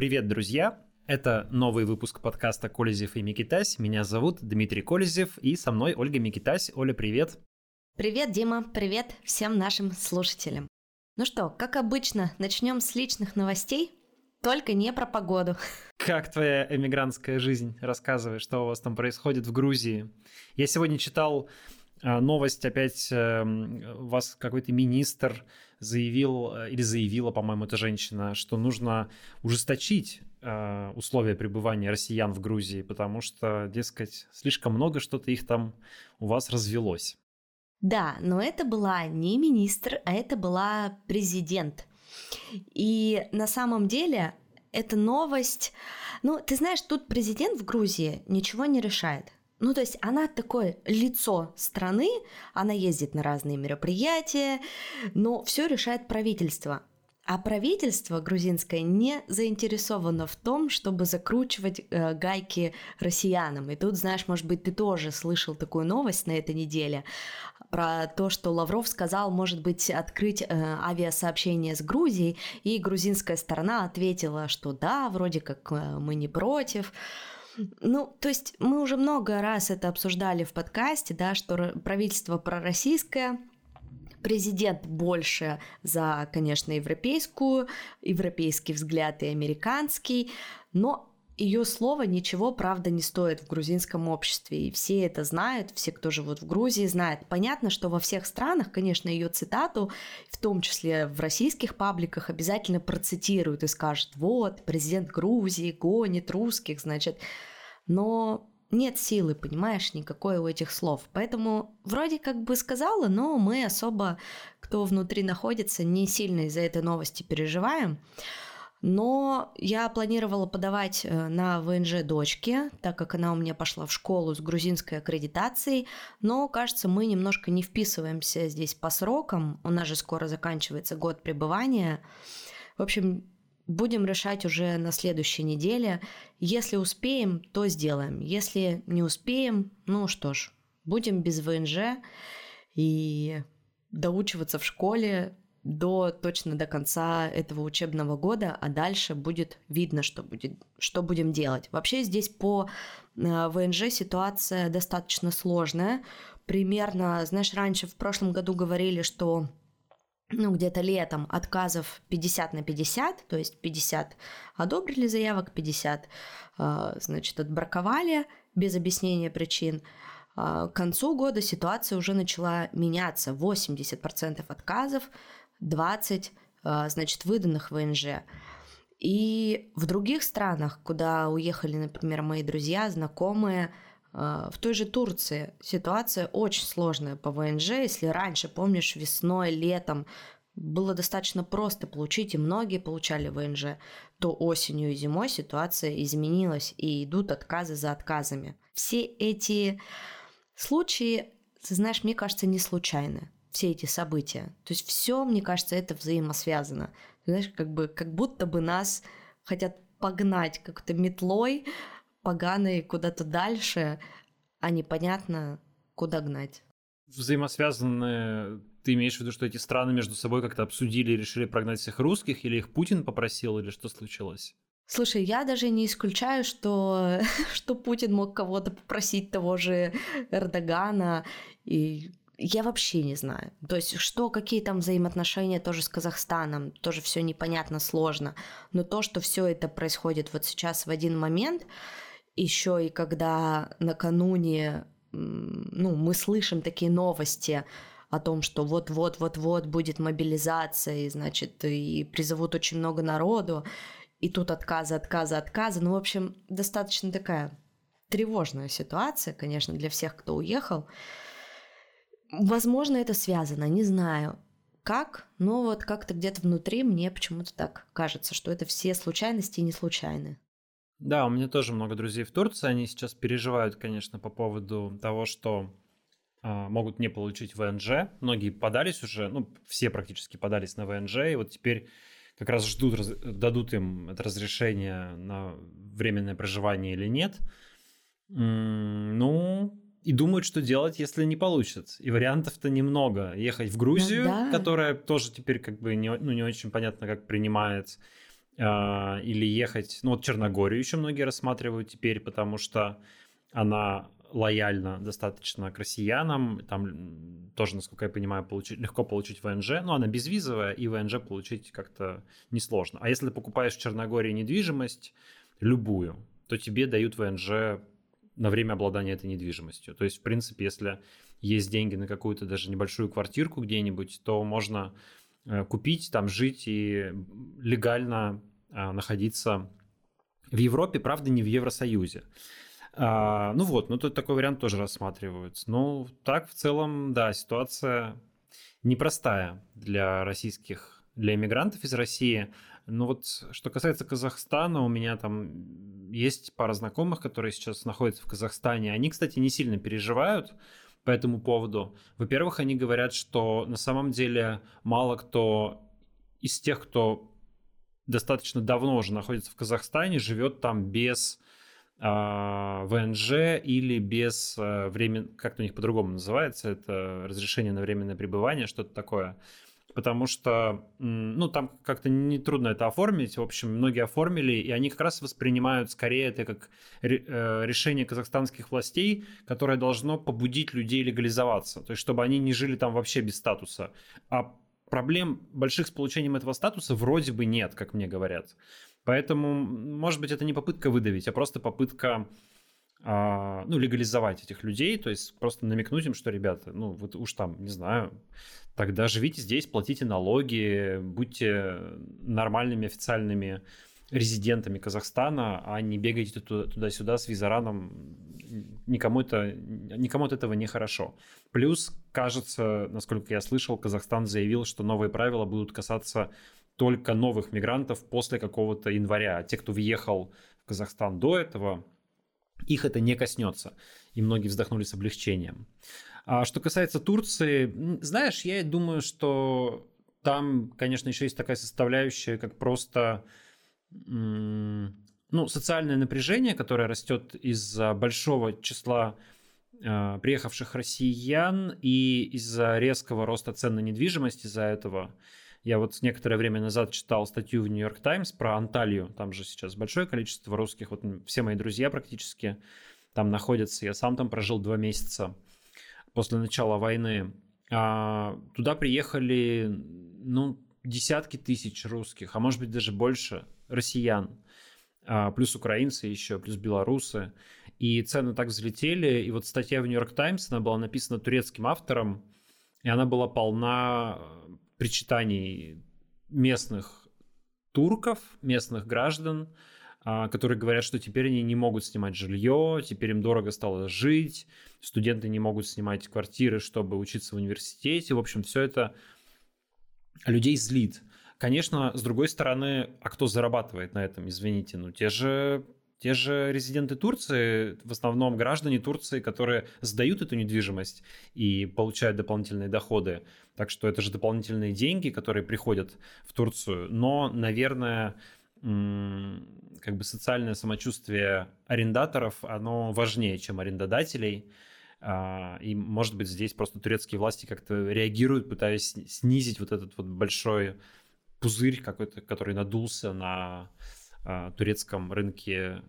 Привет, друзья! Это новый выпуск подкаста «Колезев и Микитась». Меня зовут Дмитрий Колезев, и со мной Ольга Микитась. Оля, привет! Привет, Дима! Привет всем нашим слушателям! Ну что, как обычно, начнем с личных новостей, только не про погоду. Как твоя эмигрантская жизнь? Рассказывай, что у вас там происходит в Грузии. Я сегодня читал новость опять, эм, вас какой-то министр заявил, э, или заявила, по-моему, эта женщина, что нужно ужесточить э, условия пребывания россиян в Грузии, потому что, дескать, слишком много что-то их там у вас развелось. Да, но это была не министр, а это была президент. И на самом деле эта новость... Ну, ты знаешь, тут президент в Грузии ничего не решает. Ну, то есть она такое лицо страны, она ездит на разные мероприятия, но все решает правительство. А правительство грузинское не заинтересовано в том, чтобы закручивать э, гайки россиянам. И тут, знаешь, может быть, ты тоже слышал такую новость на этой неделе про то, что Лавров сказал, может быть, открыть э, авиасообщение с Грузией, и грузинская сторона ответила, что да, вроде как э, мы не против. Ну, то есть мы уже много раз это обсуждали в подкасте, да, что правительство пророссийское, президент больше за, конечно, европейскую, европейский взгляд и американский, но ее слово ничего, правда, не стоит в грузинском обществе, и все это знают, все, кто живут в Грузии, знают. Понятно, что во всех странах, конечно, ее цитату, в том числе в российских пабликах, обязательно процитируют и скажут, вот, президент Грузии гонит русских, значит, но нет силы, понимаешь, никакой у этих слов. Поэтому вроде как бы сказала, но мы особо, кто внутри находится, не сильно из-за этой новости переживаем. Но я планировала подавать э, на ВНЖ дочке, так как она у меня пошла в школу с грузинской аккредитацией, но, кажется, мы немножко не вписываемся здесь по срокам, у нас же скоро заканчивается год пребывания. В общем, будем решать уже на следующей неделе. Если успеем, то сделаем. Если не успеем, ну что ж, будем без ВНЖ и доучиваться в школе до точно до конца этого учебного года, а дальше будет видно, что, будет, что будем делать. Вообще здесь по э, ВНЖ ситуация достаточно сложная. Примерно, знаешь, раньше в прошлом году говорили, что ну, где-то летом отказов 50 на 50, то есть 50 одобрили заявок, 50, э, значит, отбраковали без объяснения причин. Э, к концу года ситуация уже начала меняться. 80% отказов, 20, а, значит, выданных ВНЖ. И в других странах, куда уехали, например, мои друзья, знакомые, а, в той же Турции ситуация очень сложная по ВНЖ. Если раньше, помнишь, весной, летом было достаточно просто получить, и многие получали ВНЖ, то осенью и зимой ситуация изменилась, и идут отказы за отказами. Все эти случаи, ты знаешь, мне кажется, не случайны все эти события. То есть все, мне кажется, это взаимосвязано. Знаешь, как бы как будто бы нас хотят погнать как-то метлой поганой куда-то дальше, а непонятно, куда гнать. Взаимосвязаны ты имеешь в виду, что эти страны между собой как-то обсудили и решили прогнать всех русских, или их Путин попросил, или что случилось? Слушай, я даже не исключаю, что, что Путин мог кого-то попросить того же Эрдогана, и я вообще не знаю. То есть, что, какие там взаимоотношения тоже с Казахстаном, тоже все непонятно, сложно. Но то, что все это происходит вот сейчас в один момент, еще и когда накануне ну, мы слышим такие новости о том, что вот-вот-вот-вот будет мобилизация, и, значит, и призовут очень много народу, и тут отказы, отказы, отказы. Ну, в общем, достаточно такая тревожная ситуация, конечно, для всех, кто уехал. Возможно, это связано, не знаю как, но вот как-то где-то внутри мне почему-то так кажется, что это все случайности и не случайны. Да, у меня тоже много друзей в Турции, они сейчас переживают, конечно, по поводу того, что э, могут не получить ВНЖ. Многие подались уже, ну, все практически подались на ВНЖ, и вот теперь как раз ждут, раз, дадут им это разрешение на временное проживание или нет. М-м, ну, и думают, что делать, если не получится. И вариантов-то немного. Ехать в Грузию, ну, да. которая тоже теперь как бы не, ну, не очень понятно, как принимается. А, или ехать, ну вот Черногорию еще многие рассматривают теперь, потому что она лояльна достаточно к россиянам, там тоже, насколько я понимаю, получить, легко получить ВНЖ, но она безвизовая, и ВНЖ получить как-то несложно. А если ты покупаешь в Черногории недвижимость, любую, то тебе дают ВНЖ на время обладания этой недвижимостью. То есть, в принципе, если есть деньги на какую-то даже небольшую квартирку где-нибудь, то можно купить, там жить и легально а, находиться в Европе, правда, не в Евросоюзе. А, ну вот, ну тут такой вариант тоже рассматривается. Ну, так в целом, да, ситуация непростая для российских, для иммигрантов из России. Ну вот, что касается Казахстана, у меня там есть пара знакомых, которые сейчас находятся в Казахстане. Они, кстати, не сильно переживают по этому поводу. Во-первых, они говорят, что на самом деле мало кто из тех, кто достаточно давно уже находится в Казахстане, живет там без а, ВНЖ или без а, времен, как у них по-другому называется, это разрешение на временное пребывание, что-то такое. Потому что, ну, там как-то нетрудно это оформить. В общем, многие оформили, и они как раз воспринимают скорее это как э, решение казахстанских властей, которое должно побудить людей легализоваться. То есть, чтобы они не жили там вообще без статуса. А проблем больших с получением этого статуса вроде бы нет, как мне говорят. Поэтому, может быть, это не попытка выдавить, а просто попытка ну, легализовать этих людей, то есть просто намекнуть им, что, ребята, ну, вот уж там, не знаю, тогда живите здесь, платите налоги, будьте нормальными официальными резидентами Казахстана, а не бегайте туда-сюда с визараном. Никому, это, никому от этого не хорошо. Плюс, кажется, насколько я слышал, Казахстан заявил, что новые правила будут касаться только новых мигрантов после какого-то января. А те, кто въехал в Казахстан до этого, их это не коснется. И многие вздохнули с облегчением. А что касается Турции, знаешь, я думаю, что там, конечно, еще есть такая составляющая, как просто ну, социальное напряжение, которое растет из-за большого числа э, приехавших россиян и из-за резкого роста цен на недвижимость из-за этого. Я вот некоторое время назад читал статью в Нью-Йорк Таймс про Анталию. Там же сейчас большое количество русских. Вот все мои друзья практически там находятся. Я сам там прожил два месяца после начала войны. А, туда приехали, ну, десятки тысяч русских, а может быть даже больше россиян. А, плюс украинцы еще, плюс белорусы. И цены так взлетели. И вот статья в Нью-Йорк Таймс, она была написана турецким автором, и она была полна причитаний местных турков, местных граждан, а, которые говорят, что теперь они не могут снимать жилье, теперь им дорого стало жить, студенты не могут снимать квартиры, чтобы учиться в университете. В общем, все это людей злит. Конечно, с другой стороны, а кто зарабатывает на этом, извините, ну те же те же резиденты Турции, в основном граждане Турции, которые сдают эту недвижимость и получают дополнительные доходы. Так что это же дополнительные деньги, которые приходят в Турцию. Но, наверное, как бы социальное самочувствие арендаторов, оно важнее, чем арендодателей. А, и, может быть, здесь просто турецкие власти как-то реагируют, пытаясь снизить вот этот вот большой пузырь какой-то, который надулся на турецком рынке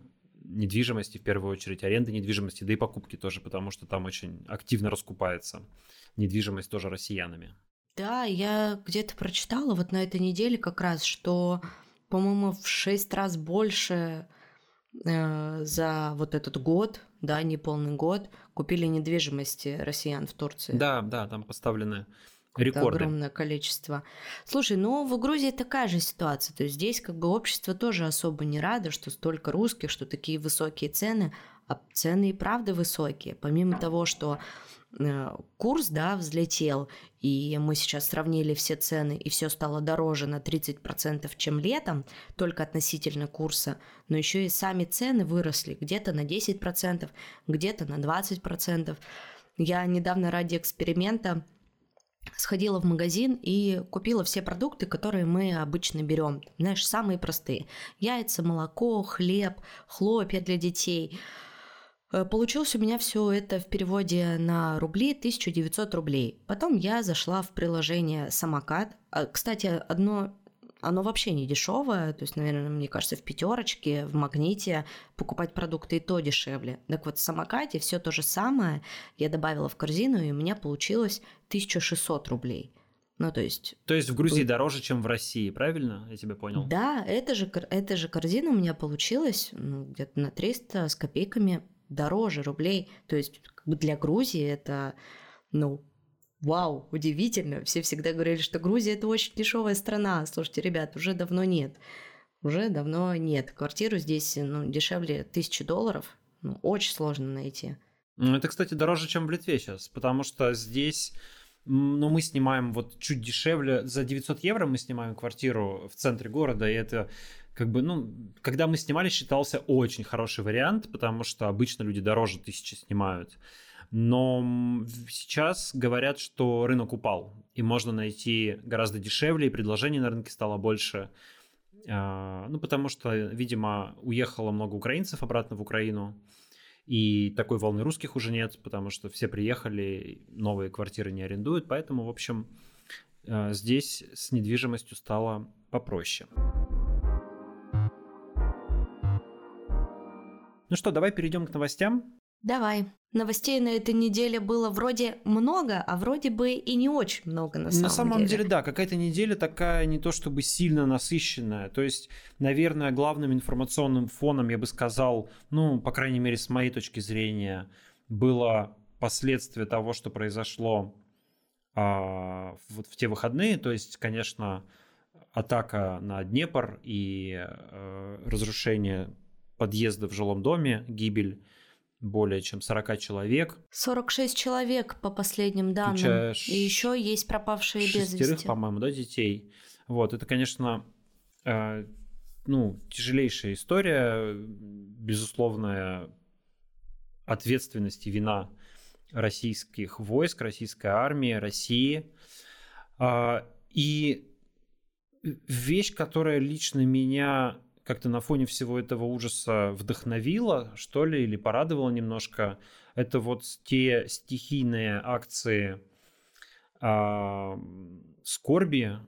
недвижимости, в первую очередь аренды недвижимости, да и покупки тоже, потому что там очень активно раскупается недвижимость тоже россиянами. Да, я где-то прочитала вот на этой неделе как раз, что, по-моему, в шесть раз больше э, за вот этот год, да, не полный год, купили недвижимости россиян в Турции. Да, да, там поставлены Рекорды. огромное количество. Слушай, ну в Грузии такая же ситуация. То есть здесь как бы общество тоже особо не радо, что столько русских, что такие высокие цены, а цены и правда высокие. Помимо того, что э, курс, да, взлетел, и мы сейчас сравнили все цены, и все стало дороже на 30%, чем летом, только относительно курса, но еще и сами цены выросли где-то на 10%, где-то на 20%. Я недавно ради эксперимента сходила в магазин и купила все продукты, которые мы обычно берем. Знаешь, самые простые. Яйца, молоко, хлеб, хлопья для детей. Э, получилось у меня все это в переводе на рубли 1900 рублей. Потом я зашла в приложение «Самокат». А, кстати, одно оно вообще не дешевое. То есть, наверное, мне кажется, в пятерочке, в магните покупать продукты и то дешевле. Так вот, в самокате все то же самое я добавила в корзину, и у меня получилось 1600 рублей. Ну, то есть... То есть в Грузии дороже, чем в России, правильно? Я тебя понял. Да, это же, эта же корзина у меня получилась ну, где-то на 300 с копейками дороже рублей. То есть для Грузии это, ну, вау, удивительно. Все всегда говорили, что Грузия это очень дешевая страна. Слушайте, ребят, уже давно нет. Уже давно нет. Квартиру здесь ну, дешевле тысячи долларов. Ну, очень сложно найти. Ну, это, кстати, дороже, чем в Литве сейчас, потому что здесь ну, мы снимаем вот чуть дешевле, за 900 евро мы снимаем квартиру в центре города, и это как бы, ну, когда мы снимали, считался очень хороший вариант, потому что обычно люди дороже тысячи снимают. Но сейчас говорят, что рынок упал, и можно найти гораздо дешевле, и предложений на рынке стало больше. А, ну, потому что, видимо, уехало много украинцев обратно в Украину, и такой волны русских уже нет, потому что все приехали, новые квартиры не арендуют, поэтому, в общем, а, здесь с недвижимостью стало попроще. Ну что, давай перейдем к новостям. Давай. Новостей на этой неделе было вроде много, а вроде бы и не очень много на самом деле. На самом деле, деле да, какая-то неделя такая не то чтобы сильно насыщенная. То есть, наверное, главным информационным фоном, я бы сказал, ну, по крайней мере, с моей точки зрения, было последствие того, что произошло а, вот в те выходные. То есть, конечно, атака на Днепр и а, разрушение подъезда в жилом доме, гибель более чем 40 человек. 46 человек по последним данным. И еще есть пропавшие без вести. по-моему, да, детей. Вот, это, конечно, э, ну, тяжелейшая история, безусловная ответственность и вина российских войск, российской армии, России. Э, и вещь, которая лично меня как-то на фоне всего этого ужаса вдохновило, что ли, или порадовало немножко, это вот те стихийные акции э, скорби,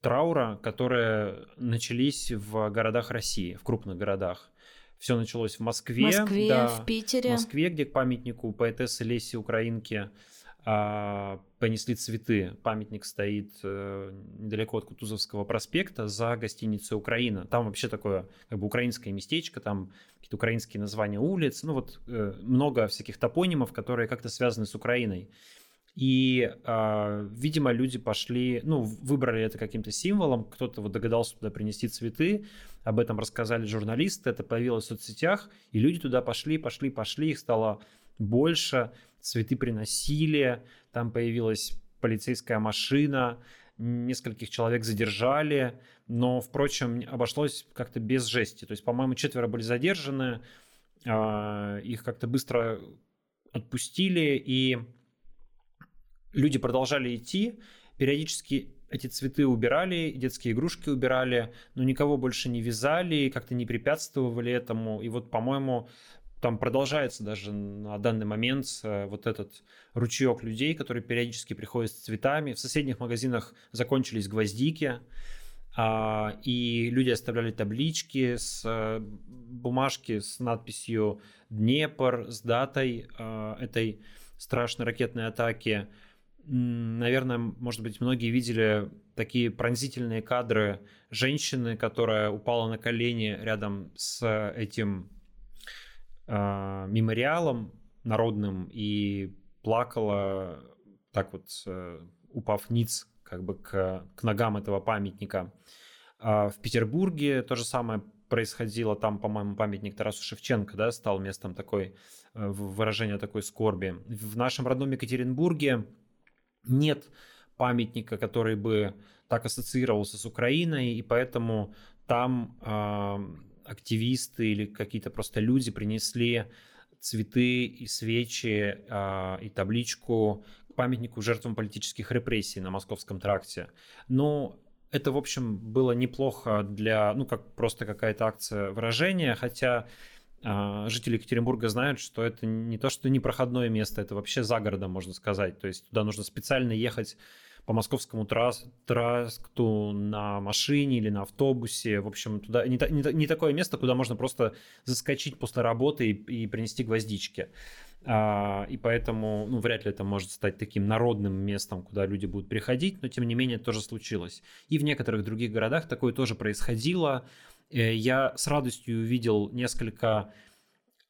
траура, которые начались в городах России, в крупных городах. Все началось в Москве. Москве, да, в Питере. В Москве, где к памятнику поэтессы Леси Украинки понесли цветы. Памятник стоит э, недалеко от Кутузовского проспекта за гостиницей «Украина». Там вообще такое как бы украинское местечко, там какие-то украинские названия улиц, ну вот э, много всяких топонимов, которые как-то связаны с Украиной. И, э, видимо, люди пошли, ну, выбрали это каким-то символом, кто-то вот догадался туда принести цветы, об этом рассказали журналисты, это появилось в соцсетях, и люди туда пошли, пошли, пошли, их стало больше, цветы приносили, там появилась полицейская машина, нескольких человек задержали, но, впрочем, обошлось как-то без жести. То есть, по-моему, четверо были задержаны, а, их как-то быстро отпустили, и люди продолжали идти, периодически эти цветы убирали, детские игрушки убирали, но никого больше не вязали, как-то не препятствовали этому. И вот, по-моему, там продолжается даже на данный момент э, вот этот ручеек людей, которые периодически приходят с цветами. В соседних магазинах закончились гвоздики, а, и люди оставляли таблички с э, бумажки с надписью «Днепр», с датой э, этой страшной ракетной атаки. Наверное, может быть, многие видели такие пронзительные кадры женщины, которая упала на колени рядом с этим э, мемориалом народным и плакала так вот, э, упав ниц как бы к, к ногам этого памятника. А в Петербурге то же самое происходило. Там, по-моему, памятник Тарасу Шевченко да, стал местом такой э, выражения такой скорби. В нашем родном Екатеринбурге нет памятника, который бы так ассоциировался с Украиной, и поэтому там э, активисты или какие-то просто люди принесли цветы и свечи э, и табличку к памятнику жертвам политических репрессий на Московском тракте. Но это, в общем, было неплохо для, ну, как просто какая-то акция выражения, хотя а, жители Екатеринбурга знают, что это не то, что непроходное место, это вообще за городом, можно сказать. То есть туда нужно специально ехать по московскому трасс, тракту на машине или на автобусе. В общем, туда не, не, не такое место, куда можно просто заскочить после работы и, и принести гвоздички. А, и поэтому, ну, вряд ли это может стать таким народным местом, куда люди будут приходить, но тем не менее это тоже случилось. И в некоторых других городах такое тоже происходило. Э, я с радостью увидел несколько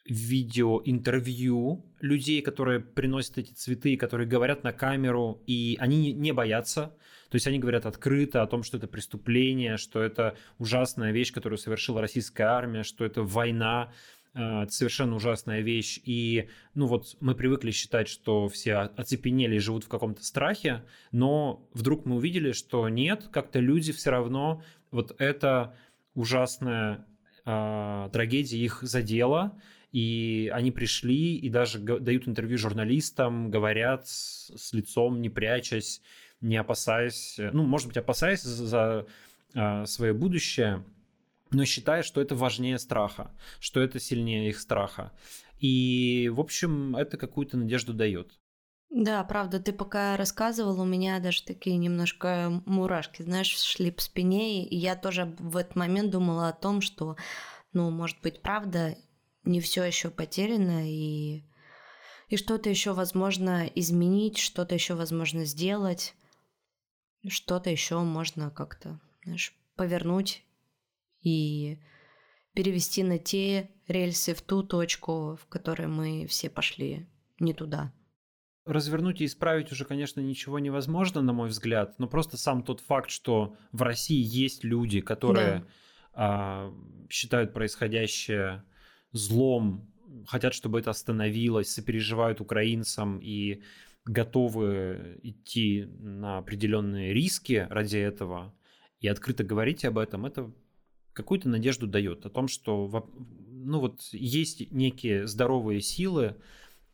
видеоинтервью людей, которые приносят эти цветы, которые говорят на камеру, и они не боятся. То есть они говорят открыто о том, что это преступление, что это ужасная вещь, которую совершила российская армия, что это война, э, это совершенно ужасная вещь. И, ну вот, мы привыкли считать, что все оцепенели и живут в каком-то страхе, но вдруг мы увидели, что нет, как-то люди все равно вот это ужасная э, трагедия их задела, и они пришли и даже дают интервью журналистам, говорят с, с лицом, не прячась, не опасаясь, ну, может быть, опасаясь за, за э, свое будущее, но считая, что это важнее страха, что это сильнее их страха. И, в общем, это какую-то надежду дает. Да, правда, ты пока рассказывал, у меня даже такие немножко мурашки, знаешь, шли по спине, и я тоже в этот момент думала о том, что, ну, может быть, правда, не все еще потеряно, и, и что-то еще возможно изменить, что-то еще возможно сделать, что-то еще можно как-то, знаешь, повернуть и перевести на те рельсы в ту точку, в которой мы все пошли не туда. Развернуть и исправить уже, конечно, ничего невозможно, на мой взгляд, но просто сам тот факт, что в России есть люди, которые да. а, считают происходящее злом, хотят, чтобы это остановилось, сопереживают украинцам и готовы идти на определенные риски ради этого. И открыто говорить об этом, это какую-то надежду дает о том, что ну вот есть некие здоровые силы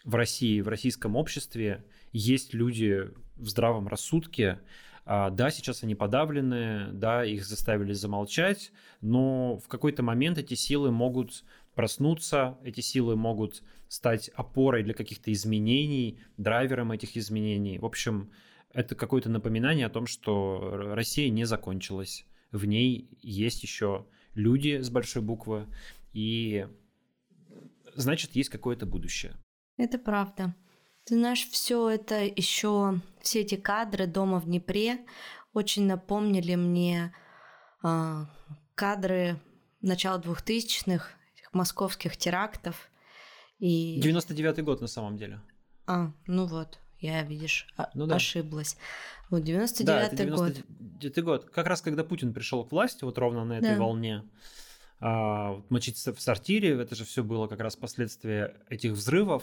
в России, в российском обществе, есть люди в здравом рассудке, а, да, сейчас они подавлены, да, их заставили замолчать, но в какой-то момент эти силы могут проснуться, эти силы могут стать опорой для каких-то изменений, драйвером этих изменений. В общем, это какое-то напоминание о том, что Россия не закончилась. В ней есть еще люди с большой буквы, и значит, есть какое-то будущее. Это правда. Ты знаешь, все это еще, все эти кадры дома в Днепре очень напомнили мне э, кадры начала двухтысячных московских терактов. И... 99-й год на самом деле. А, ну вот, я, видишь, ну, да. ошиблась. Вот 99-й да, 99 год. год. Как раз когда Путин пришел к власти, вот ровно на этой да. волне, а, мочиться в сортире, это же все было как раз последствия этих взрывов.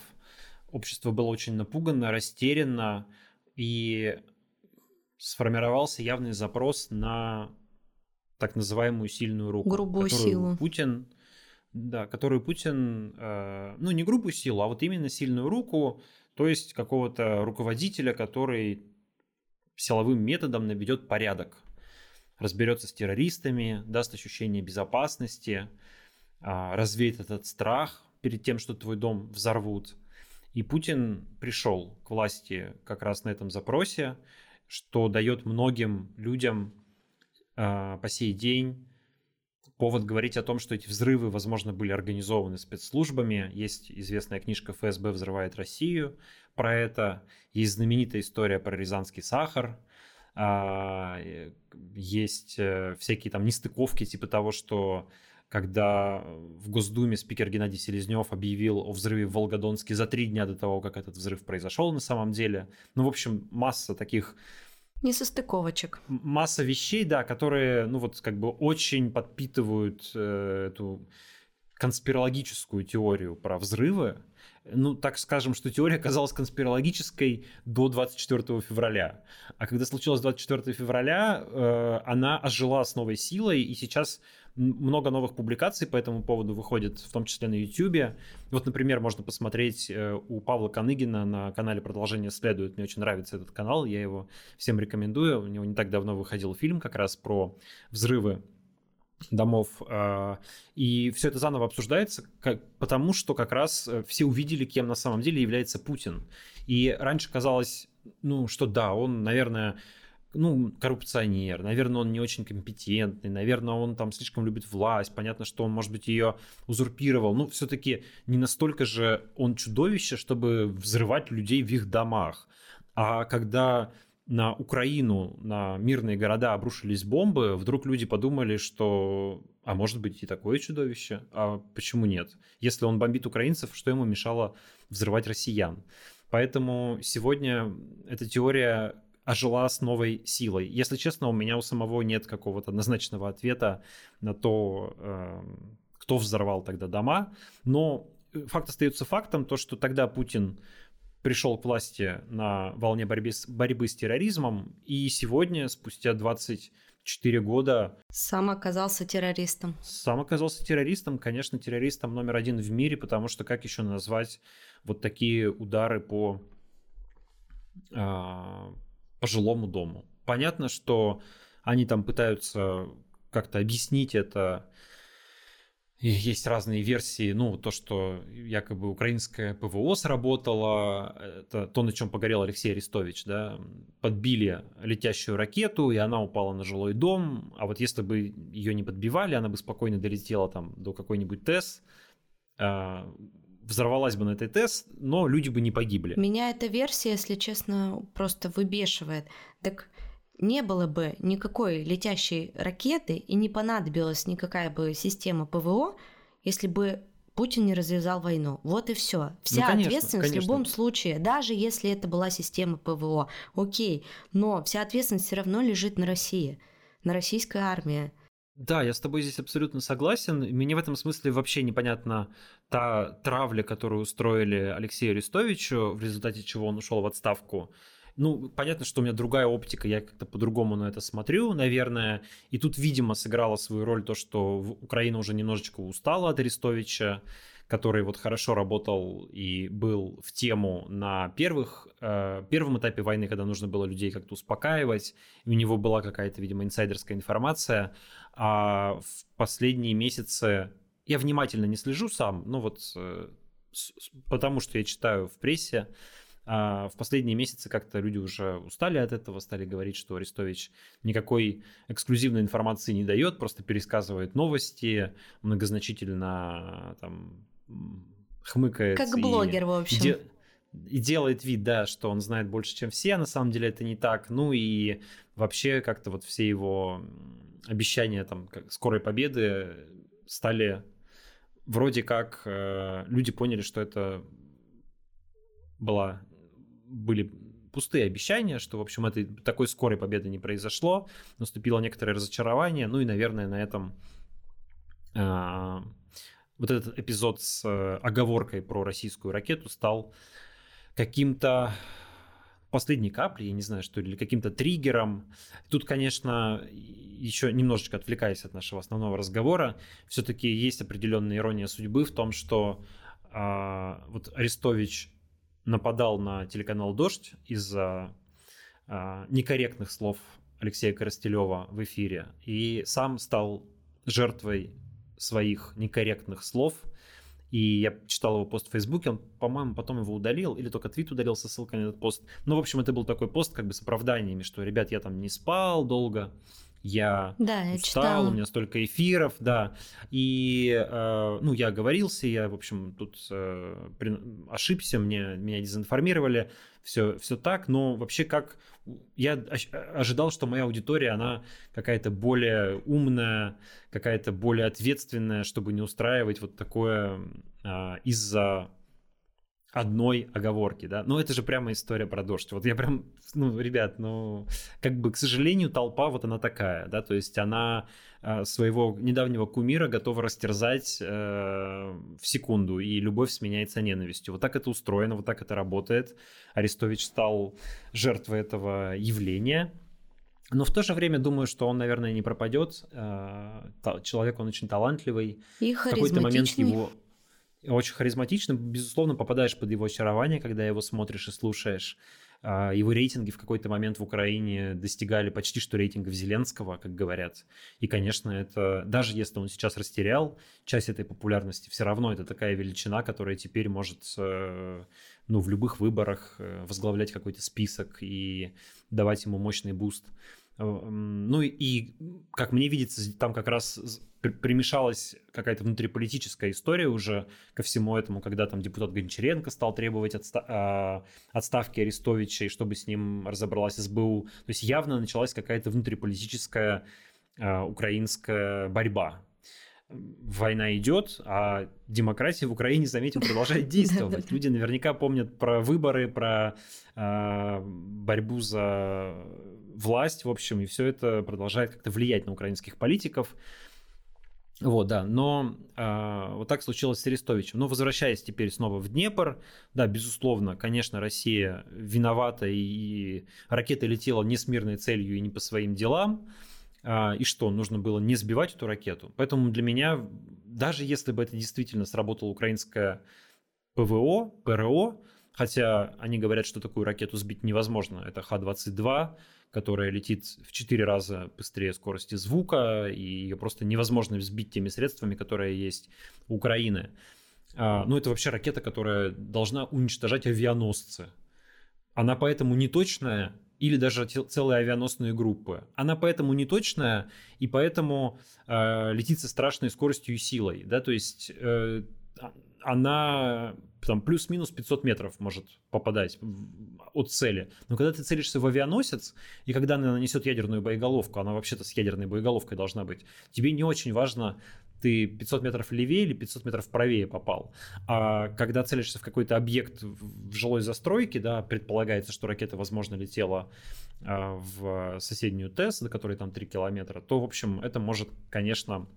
Общество было очень напугано, растеряно, и сформировался явный запрос на так называемую сильную руку. Грубую силу. Путин да, которую Путин, э, ну не грубую силу, а вот именно сильную руку, то есть какого-то руководителя, который силовым методом наведет порядок, разберется с террористами, даст ощущение безопасности, э, развеет этот страх перед тем, что твой дом взорвут. И Путин пришел к власти как раз на этом запросе, что дает многим людям э, по сей день повод говорить о том, что эти взрывы, возможно, были организованы спецслужбами. Есть известная книжка «ФСБ взрывает Россию» про это. Есть знаменитая история про рязанский сахар. А, есть э, всякие там нестыковки типа того, что когда в Госдуме спикер Геннадий Селезнев объявил о взрыве в Волгодонске за три дня до того, как этот взрыв произошел на самом деле. Ну, в общем, масса таких Несостыковочек. Масса вещей, да, которые, ну вот, как бы очень подпитывают э, эту конспирологическую теорию про взрывы. Ну, так скажем, что теория оказалась конспирологической до 24 февраля. А когда случилось 24 февраля, э, она ожила с новой силой, и сейчас много новых публикаций по этому поводу выходит, в том числе на YouTube. Вот, например, можно посмотреть э, у Павла Коныгина на канале «Продолжение следует». Мне очень нравится этот канал, я его всем рекомендую. У него не так давно выходил фильм как раз про взрывы домов. А, и все это заново обсуждается, потому что как раз э, все увидели, кем на самом деле является Путин. И раньше казалось, ну, что да, он, наверное, ну, коррупционер, наверное, он не очень компетентный, наверное, он там слишком любит власть, понятно, что он, может быть, ее узурпировал, но все-таки не настолько же он чудовище, чтобы взрывать людей в их домах. А когда на Украину, на мирные города обрушились бомбы, вдруг люди подумали, что, а может быть и такое чудовище, а почему нет? Если он бомбит украинцев, что ему мешало взрывать россиян? Поэтому сегодня эта теория ожила с новой силой. Если честно, у меня у самого нет какого-то однозначного ответа на то, эм, кто взорвал тогда дома, но факт остается фактом, то, что тогда Путин пришел к власти на волне борьбы с, борьбы с терроризмом, и сегодня, спустя 24 года... Сам оказался террористом. Сам оказался террористом, конечно, террористом номер один в мире, потому что как еще назвать вот такие удары по, э, по жилому дому? Понятно, что они там пытаются как-то объяснить это. Есть разные версии, ну, то, что якобы украинское ПВО сработало, это то, на чем погорел Алексей Арестович, да, подбили летящую ракету, и она упала на жилой дом, а вот если бы ее не подбивали, она бы спокойно долетела там до какой-нибудь ТЭС, взорвалась бы на этой ТЭС, но люди бы не погибли. Меня эта версия, если честно, просто выбешивает. Так не было бы никакой летящей ракеты и не понадобилась никакая бы система ПВО, если бы Путин не развязал войну. Вот и все. Вся ну, конечно, ответственность конечно. в любом случае, даже если это была система ПВО, окей, но вся ответственность все равно лежит на России, на российской армии. Да, я с тобой здесь абсолютно согласен. Мне в этом смысле вообще непонятна та травля, которую устроили Алексею Арестовичу, в результате чего он ушел в отставку. Ну, понятно, что у меня другая оптика, я как-то по-другому на это смотрю, наверное. И тут, видимо, сыграла свою роль то, что Украина уже немножечко устала от Арестовича, который вот хорошо работал и был в тему на первых, э, первом этапе войны, когда нужно было людей как-то успокаивать, и у него была какая-то, видимо, инсайдерская информация, а в последние месяцы я внимательно не слежу сам, ну вот э, потому что я читаю в прессе, а в последние месяцы как-то люди уже устали от этого, стали говорить, что Арестович никакой эксклюзивной информации не дает, просто пересказывает новости, многозначительно там хмыкает. Как блогер, в общем. Де- и делает вид, да, что он знает больше, чем все, а на самом деле это не так. Ну и вообще как-то вот все его обещания там скорой победы стали вроде как э, люди поняли, что это была были пустые обещания, что, в общем, этой такой скорой победы не произошло, наступило некоторое разочарование, ну и, наверное, на этом э, вот этот эпизод с э, оговоркой про российскую ракету стал каким-то последней каплей, я не знаю, что или каким-то триггером. Тут, конечно, еще немножечко отвлекаясь от нашего основного разговора, все-таки есть определенная ирония судьбы в том, что э, вот Арестович нападал на телеканал «Дождь» из-за э, некорректных слов Алексея Коростелева в эфире и сам стал жертвой своих некорректных слов. И я читал его пост в Фейсбуке, он, по-моему, потом его удалил, или только твит удалил со ссылкой на этот пост. Ну, в общем, это был такой пост как бы с оправданиями, что, ребят, я там не спал долго, я да, я устал, читала. у меня столько эфиров, да. И, э, ну, я оговорился, я, в общем, тут э, ошибся, мне, меня дезинформировали, все, все так, но вообще как... Я ожидал, что моя аудитория, она какая-то более умная, какая-то более ответственная, чтобы не устраивать вот такое э, из-за одной оговорки, да. Но это же прямо история про дождь. Вот я прям, ну, ребят, ну, как бы, к сожалению, толпа вот она такая, да, то есть она э, своего недавнего кумира готова растерзать э, в секунду, и любовь сменяется ненавистью. Вот так это устроено, вот так это работает. Арестович стал жертвой этого явления. Но в то же время думаю, что он, наверное, не пропадет. Э, человек, он очень талантливый. И в какой-то момент его очень харизматичным, безусловно, попадаешь под его очарование, когда его смотришь и слушаешь. А, его рейтинги в какой-то момент в Украине достигали почти что рейтингов Зеленского, как говорят. И, конечно, это даже если он сейчас растерял часть этой популярности, все равно это такая величина, которая теперь может э, ну, в любых выборах э, возглавлять какой-то список и давать ему мощный буст. Ну и, как мне видится, там как раз примешалась какая-то внутриполитическая история уже ко всему этому, когда там депутат Гончаренко стал требовать отста- а, отставки Арестовича, и чтобы с ним разобралась СБУ. То есть явно началась какая-то внутриполитическая а, украинская борьба. Война идет, а демократия в Украине, заметим, продолжает действовать. Люди наверняка помнят про выборы, про а, борьбу за власть, в общем, и все это продолжает как-то влиять на украинских политиков. Вот, да, но э, вот так случилось с Арестовичем. Но возвращаясь теперь снова в Днепр, да, безусловно, конечно, Россия виновата, и ракета летела не с мирной целью и не по своим делам. Э, и что, нужно было не сбивать эту ракету. Поэтому для меня, даже если бы это действительно сработало украинское ПВО, ПРО, хотя они говорят, что такую ракету сбить невозможно, это Х-22, которая летит в 4 раза быстрее скорости звука, и ее просто невозможно взбить теми средствами, которые есть у Украины. А, ну, это вообще ракета, которая должна уничтожать авианосцы. Она поэтому неточная, или даже целые авианосные группы. Она поэтому неточная, и поэтому э, летит со страшной скоростью и силой. Да? То есть э, она там плюс-минус 500 метров может попадать от цели. Но когда ты целишься в авианосец, и когда она нанесет ядерную боеголовку, она вообще-то с ядерной боеголовкой должна быть, тебе не очень важно, ты 500 метров левее или 500 метров правее попал. А когда целишься в какой-то объект в жилой застройке, да, предполагается, что ракета, возможно, летела а, в соседнюю ТЭС, до которой там 3 километра, то, в общем, это может, конечно,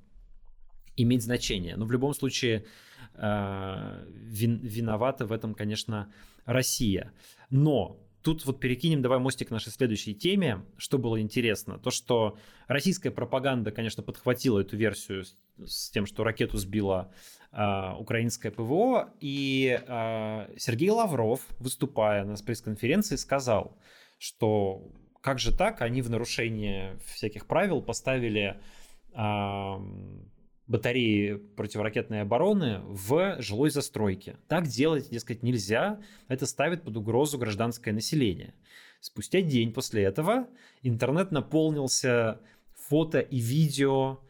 иметь значение. Но в любом случае виновата в этом, конечно, Россия. Но тут вот перекинем, давай мостик к нашей следующей теме. Что было интересно? То, что российская пропаганда, конечно, подхватила эту версию с, тем, что ракету сбила э, украинское ПВО. И э, Сергей Лавров, выступая на пресс-конференции, сказал, что как же так, они в нарушение всяких правил поставили батареи противоракетной обороны в жилой застройке. Так делать, дескать, нельзя, это ставит под угрозу гражданское население. Спустя день после этого интернет наполнился фото и видео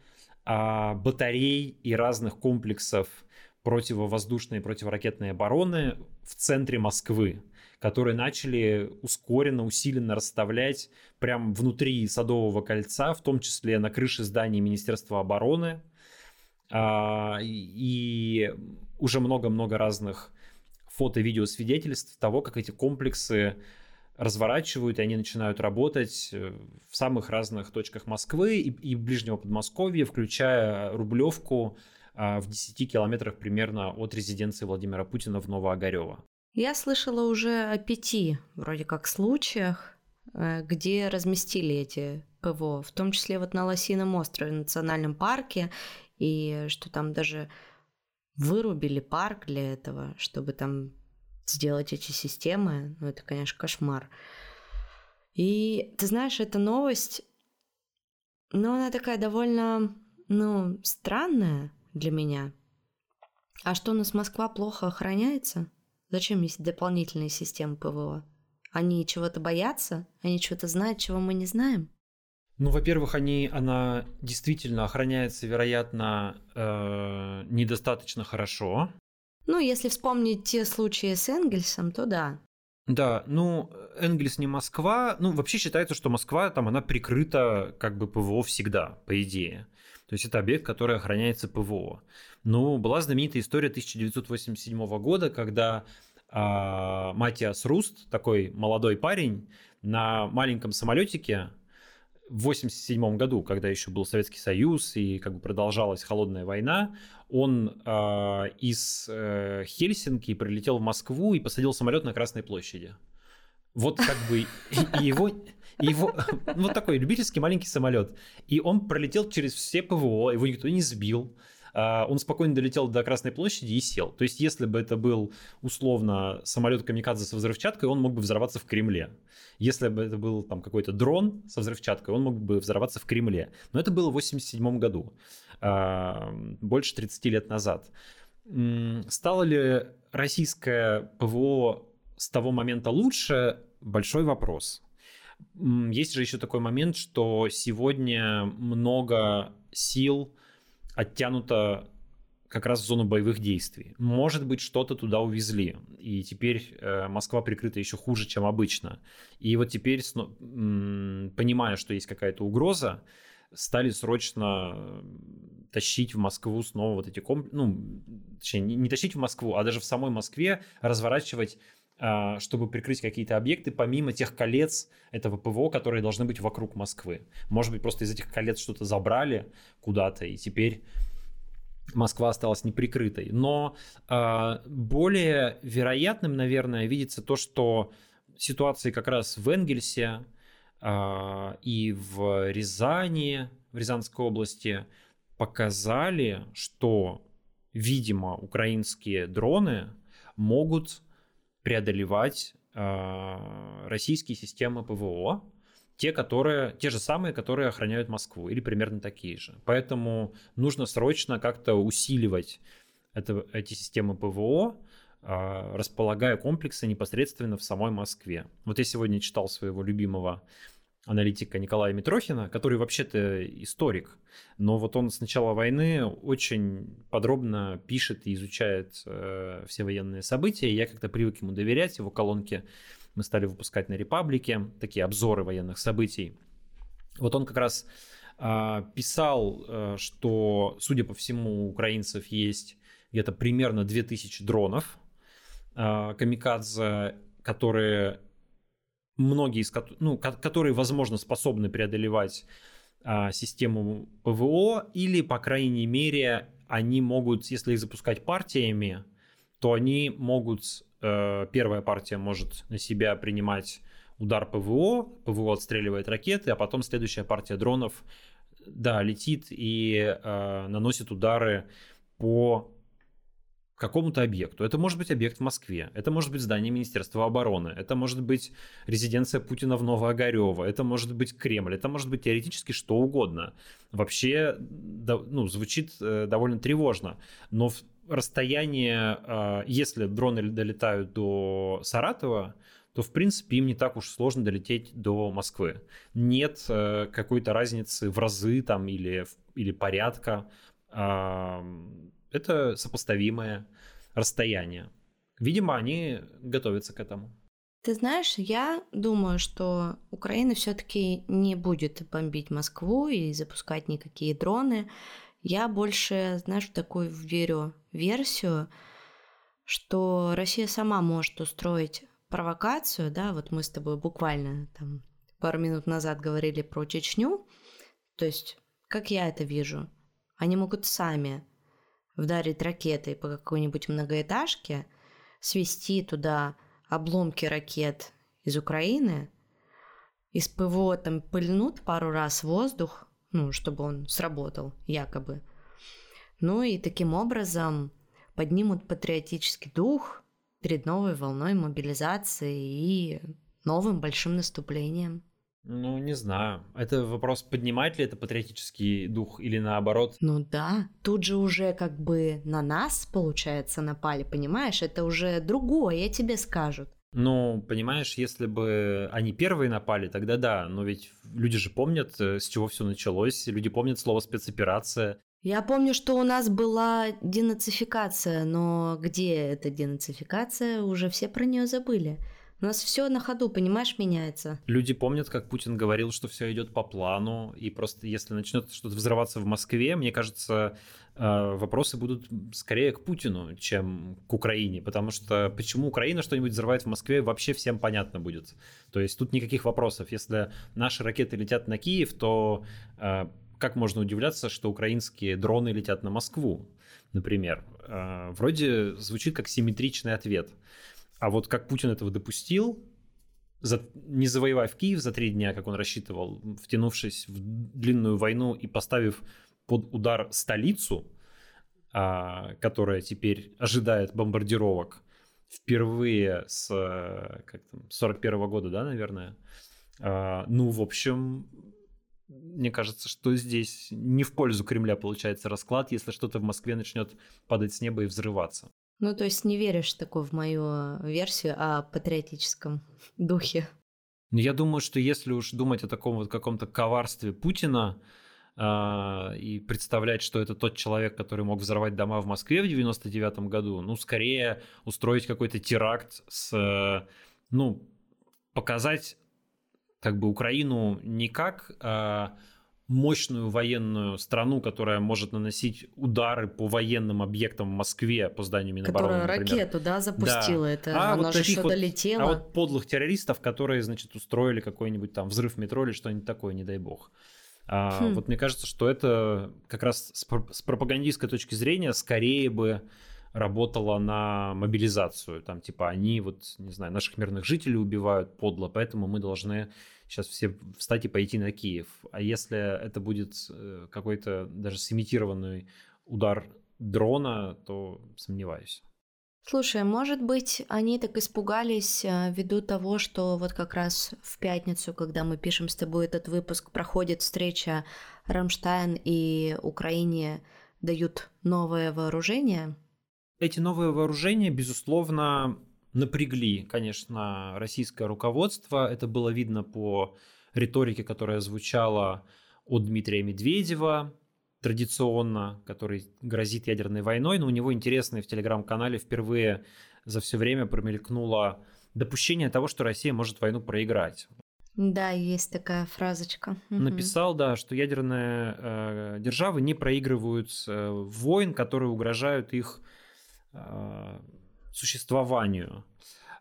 а, батарей и разных комплексов противовоздушной и противоракетной обороны в центре Москвы, которые начали ускоренно, усиленно расставлять прямо внутри Садового кольца, в том числе на крыше здания Министерства обороны, и уже много-много разных фото-видео свидетельств того, как эти комплексы разворачивают, и они начинают работать э, в самых разных точках Москвы и, и ближнего Подмосковья, включая Рублевку а, в 10 километрах примерно от резиденции Владимира Путина в Новоогарево. Я слышала уже о пяти, вроде как, случаях, э, где разместили эти ПВО, в том числе вот на Лосином острове, в национальном парке, и что там даже вырубили парк для этого, чтобы там сделать эти системы. Ну, это, конечно, кошмар. И ты знаешь, эта новость, ну, она такая довольно, ну, странная для меня. А что у нас Москва плохо охраняется? Зачем есть дополнительные системы ПВО? Они чего-то боятся? Они чего-то знают, чего мы не знаем? Ну, во-первых, они, она действительно охраняется, вероятно, э, недостаточно хорошо. Ну, если вспомнить те случаи с Энгельсом, то да. Да, ну, Энгельс не Москва. Ну, вообще считается, что Москва, там, она прикрыта как бы ПВО всегда, по идее. То есть это объект, который охраняется ПВО. Ну, была знаменитая история 1987 года, когда э, Матиас Руст, такой молодой парень, на маленьком самолетике в 87 году, когда еще был Советский Союз и как бы продолжалась холодная война, он э, из э, Хельсинки прилетел в Москву и посадил самолет на Красной площади. Вот как бы и его, его ну, вот такой любительский маленький самолет. И он пролетел через все ПВО, его никто не сбил. А, он спокойно долетел до Красной площади и сел. То есть, если бы это был условно самолет Камикадзе со взрывчаткой, он мог бы взорваться в Кремле. Если бы это был там какой-то дрон со взрывчаткой, он мог бы взорваться в Кремле. Но это было в 1987 году, а, больше 30 лет назад. Стало ли российское ПВО с того момента лучше? Большой вопрос. Есть же еще такой момент, что сегодня много сил оттянуто как раз в зону боевых действий. Может быть, что-то туда увезли, и теперь э, Москва прикрыта еще хуже, чем обычно. И вот теперь, понимая, что есть какая-то угроза, стали срочно тащить в Москву снова вот эти комплексы, ну, точнее, не тащить в Москву, а даже в самой Москве разворачивать чтобы прикрыть какие-то объекты, помимо тех колец этого ПВО, которые должны быть вокруг Москвы. Может быть, просто из этих колец что-то забрали куда-то, и теперь Москва осталась неприкрытой. Но э, более вероятным, наверное, видится то, что ситуации как раз в Энгельсе э, и в Рязани, в Рязанской области, показали, что, видимо, украинские дроны могут преодолевать э, российские системы ПВО, те, которые, те же самые, которые охраняют Москву, или примерно такие же. Поэтому нужно срочно как-то усиливать это, эти системы ПВО, э, располагая комплексы непосредственно в самой Москве. Вот я сегодня читал своего любимого аналитика Николая Митрохина, который вообще-то историк, но вот он с начала войны очень подробно пишет и изучает э, все военные события, и я как-то привык ему доверять, его колонки мы стали выпускать на Репаблике, такие обзоры военных событий. Вот он как раз э, писал, э, что, судя по всему, у украинцев есть где-то примерно 2000 дронов э, камикадзе, которые многие из ну, которые, возможно, способны преодолевать а, систему ПВО, или, по крайней мере, они могут, если их запускать партиями, то они могут, э, первая партия может на себя принимать удар ПВО, ПВО отстреливает ракеты, а потом следующая партия дронов, да, летит и э, наносит удары по какому-то объекту. Это может быть объект в Москве, это может быть здание Министерства обороны, это может быть резиденция Путина в Новоогарево, это может быть Кремль, это может быть теоретически что угодно. Вообще, ну, звучит э, довольно тревожно, но расстояние, э, если дроны долетают до Саратова, то, в принципе, им не так уж сложно долететь до Москвы. Нет э, какой-то разницы в разы там или, или порядка это сопоставимое расстояние. Видимо, они готовятся к этому. Ты знаешь, я думаю, что Украина все-таки не будет бомбить Москву и запускать никакие дроны. Я больше, знаешь, в такую верю версию, что Россия сама может устроить провокацию, да, вот мы с тобой буквально там пару минут назад говорили про Чечню, то есть, как я это вижу, они могут сами вдарить ракетой по какой-нибудь многоэтажке, свести туда обломки ракет из Украины, из ПВО там пыльнут пару раз воздух, ну, чтобы он сработал, якобы. Ну и таким образом поднимут патриотический дух перед новой волной мобилизации и новым большим наступлением. Ну, не знаю. Это вопрос, поднимает ли это патриотический дух или наоборот? Ну да, тут же уже как бы на нас, получается, напали, понимаешь? Это уже другое, тебе скажут. Ну, понимаешь, если бы они первые напали, тогда да, но ведь люди же помнят, э, с чего все началось, люди помнят слово спецоперация. Я помню, что у нас была денацификация, но где эта денацификация, уже все про нее забыли. У нас все на ходу, понимаешь, меняется. Люди помнят, как Путин говорил, что все идет по плану, и просто если начнет что-то взрываться в Москве, мне кажется, э, вопросы будут скорее к Путину, чем к Украине, потому что почему Украина что-нибудь взрывает в Москве, вообще всем понятно будет. То есть тут никаких вопросов. Если наши ракеты летят на Киев, то э, как можно удивляться, что украинские дроны летят на Москву, например? Э, вроде звучит как симметричный ответ. А вот как Путин этого допустил, за, не завоевав Киев за три дня, как он рассчитывал, втянувшись в длинную войну и поставив под удар столицу, а, которая теперь ожидает бомбардировок впервые с как там, 41 года, да, наверное. А, ну, в общем, мне кажется, что здесь не в пользу Кремля получается расклад, если что-то в Москве начнет падать с неба и взрываться. Ну, то есть не веришь такой в мою версию о патриотическом духе? Ну, я думаю, что если уж думать о таком вот каком-то коварстве Путина, Uh, и представлять, что это тот человек, который мог взорвать дома в Москве в 99 году, ну, скорее устроить какой-то теракт с, ну, показать как бы Украину не как uh, мощную военную страну, которая может наносить удары по военным объектам в Москве, по зданию Минобороны, Которая например. ракету, да, запустила, да. это а оно вот же что вот, долетело. А вот подлых террористов, которые, значит, устроили какой-нибудь там взрыв метро или что-нибудь такое, не дай бог. А, хм. Вот мне кажется, что это как раз с, с пропагандистской точки зрения скорее бы работала на мобилизацию. Там типа они вот, не знаю, наших мирных жителей убивают подло, поэтому мы должны сейчас все встать и пойти на Киев. А если это будет э, какой-то даже сымитированный удар дрона, то сомневаюсь. Слушай, может быть, они так испугались э, ввиду того, что вот как раз в пятницу, когда мы пишем с тобой этот выпуск, проходит встреча Рамштайн и Украине дают новое вооружение? Эти новые вооружения, безусловно, напрягли, конечно, российское руководство. Это было видно по риторике, которая звучала от Дмитрия Медведева традиционно, который грозит ядерной войной. Но у него интересно в телеграм-канале впервые за все время промелькнуло допущение того, что Россия может войну проиграть. Да, есть такая фразочка. Написал, да, что ядерные э, державы не проигрывают э, войн, которые угрожают их э, существованию.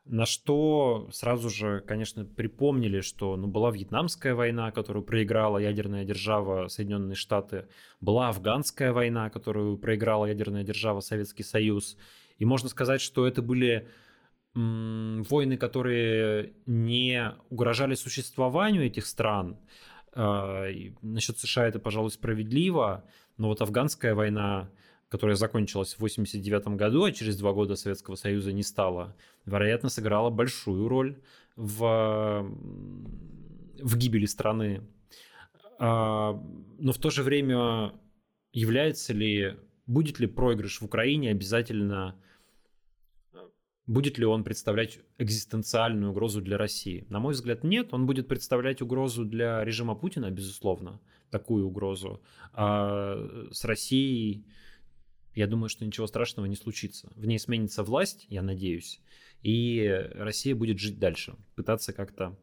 На что сразу же, конечно, припомнили, что ну, была Вьетнамская война, которую проиграла ядерная держава Соединенные Штаты, была Афганская война, которую проиграла ядерная держава Советский Союз. И можно сказать, что это были войны, которые не угрожали существованию этих стран. Э, насчет США это, пожалуй, справедливо, но вот Афганская война которая закончилась в 1989 году, а через два года Советского Союза не стало, вероятно, сыграла большую роль в, в гибели страны. А, но в то же время является ли, будет ли проигрыш в Украине обязательно, будет ли он представлять экзистенциальную угрозу для России? На мой взгляд, нет. Он будет представлять угрозу для режима Путина, безусловно, такую угрозу. А с Россией я думаю, что ничего страшного не случится. В ней сменится власть, я надеюсь, и Россия будет жить дальше, пытаться как-то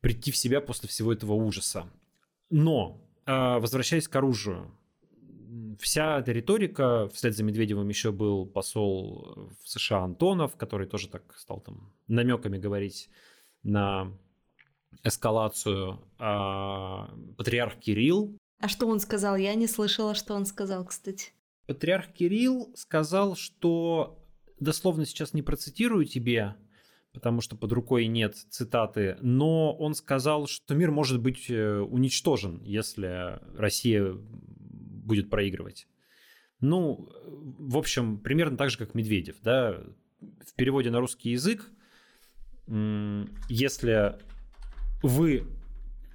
прийти в себя после всего этого ужаса. Но, а, возвращаясь к оружию, вся эта риторика, вслед за Медведевым еще был посол в США Антонов, который тоже так стал там намеками говорить на эскалацию. А, патриарх Кирилл. А что он сказал? Я не слышала, что он сказал, кстати. Патриарх Кирилл сказал, что, дословно сейчас не процитирую тебе, потому что под рукой нет цитаты, но он сказал, что мир может быть э, уничтожен, если Россия будет проигрывать. Ну, в общем, примерно так же, как Медведев, да, в переводе на русский язык, если вы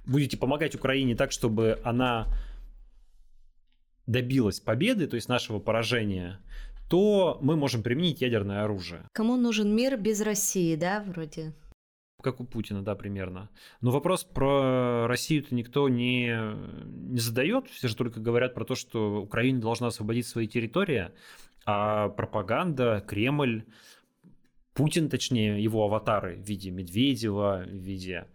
будете помогать Украине так, чтобы она добилась победы, то есть нашего поражения, то мы можем применить ядерное оружие. Кому нужен мир без России, да, вроде? Как у Путина, да, примерно. Но вопрос про Россию-то никто не, не задает. Все же только говорят про то, что Украина должна освободить свои территории, а пропаганда, Кремль, Путин, точнее, его аватары в виде Медведева, в виде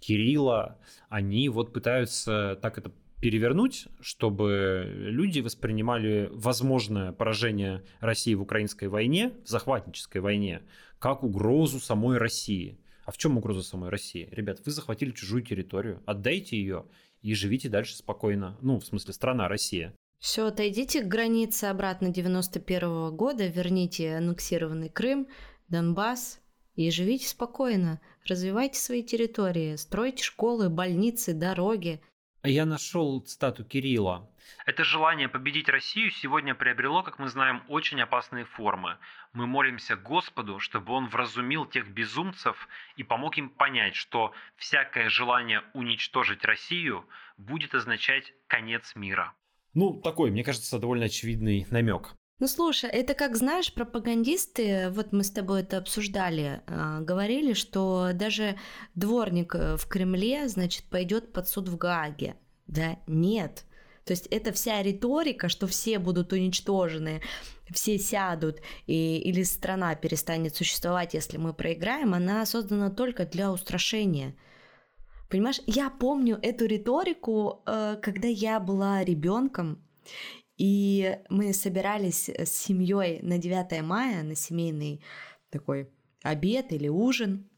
Кирилла, они вот пытаются так это перевернуть, чтобы люди воспринимали возможное поражение России в украинской войне, в захватнической войне, как угрозу самой России. А в чем угроза самой России? Ребят, вы захватили чужую территорию, отдайте ее и живите дальше спокойно. Ну, в смысле, страна Россия. Все, отойдите к границе обратно 91 -го года, верните аннексированный Крым, Донбасс и живите спокойно. Развивайте свои территории, стройте школы, больницы, дороги. Я нашел цитату Кирилла. Это желание победить Россию сегодня приобрело, как мы знаем, очень опасные формы. Мы молимся Господу, чтобы Он вразумил тех безумцев и помог им понять, что всякое желание уничтожить Россию будет означать конец мира. Ну, такой, мне кажется, довольно очевидный намек. Ну слушай, это как знаешь, пропагандисты, вот мы с тобой это обсуждали, э, говорили, что даже дворник э, в Кремле, значит, пойдет под суд в Гааге. Да нет. То есть это вся риторика, что все будут уничтожены, все сядут, и, или страна перестанет существовать, если мы проиграем, она создана только для устрашения. Понимаешь, я помню эту риторику, э, когда я была ребенком, и мы собирались с семьей на 9 мая, на семейный такой обед или ужин.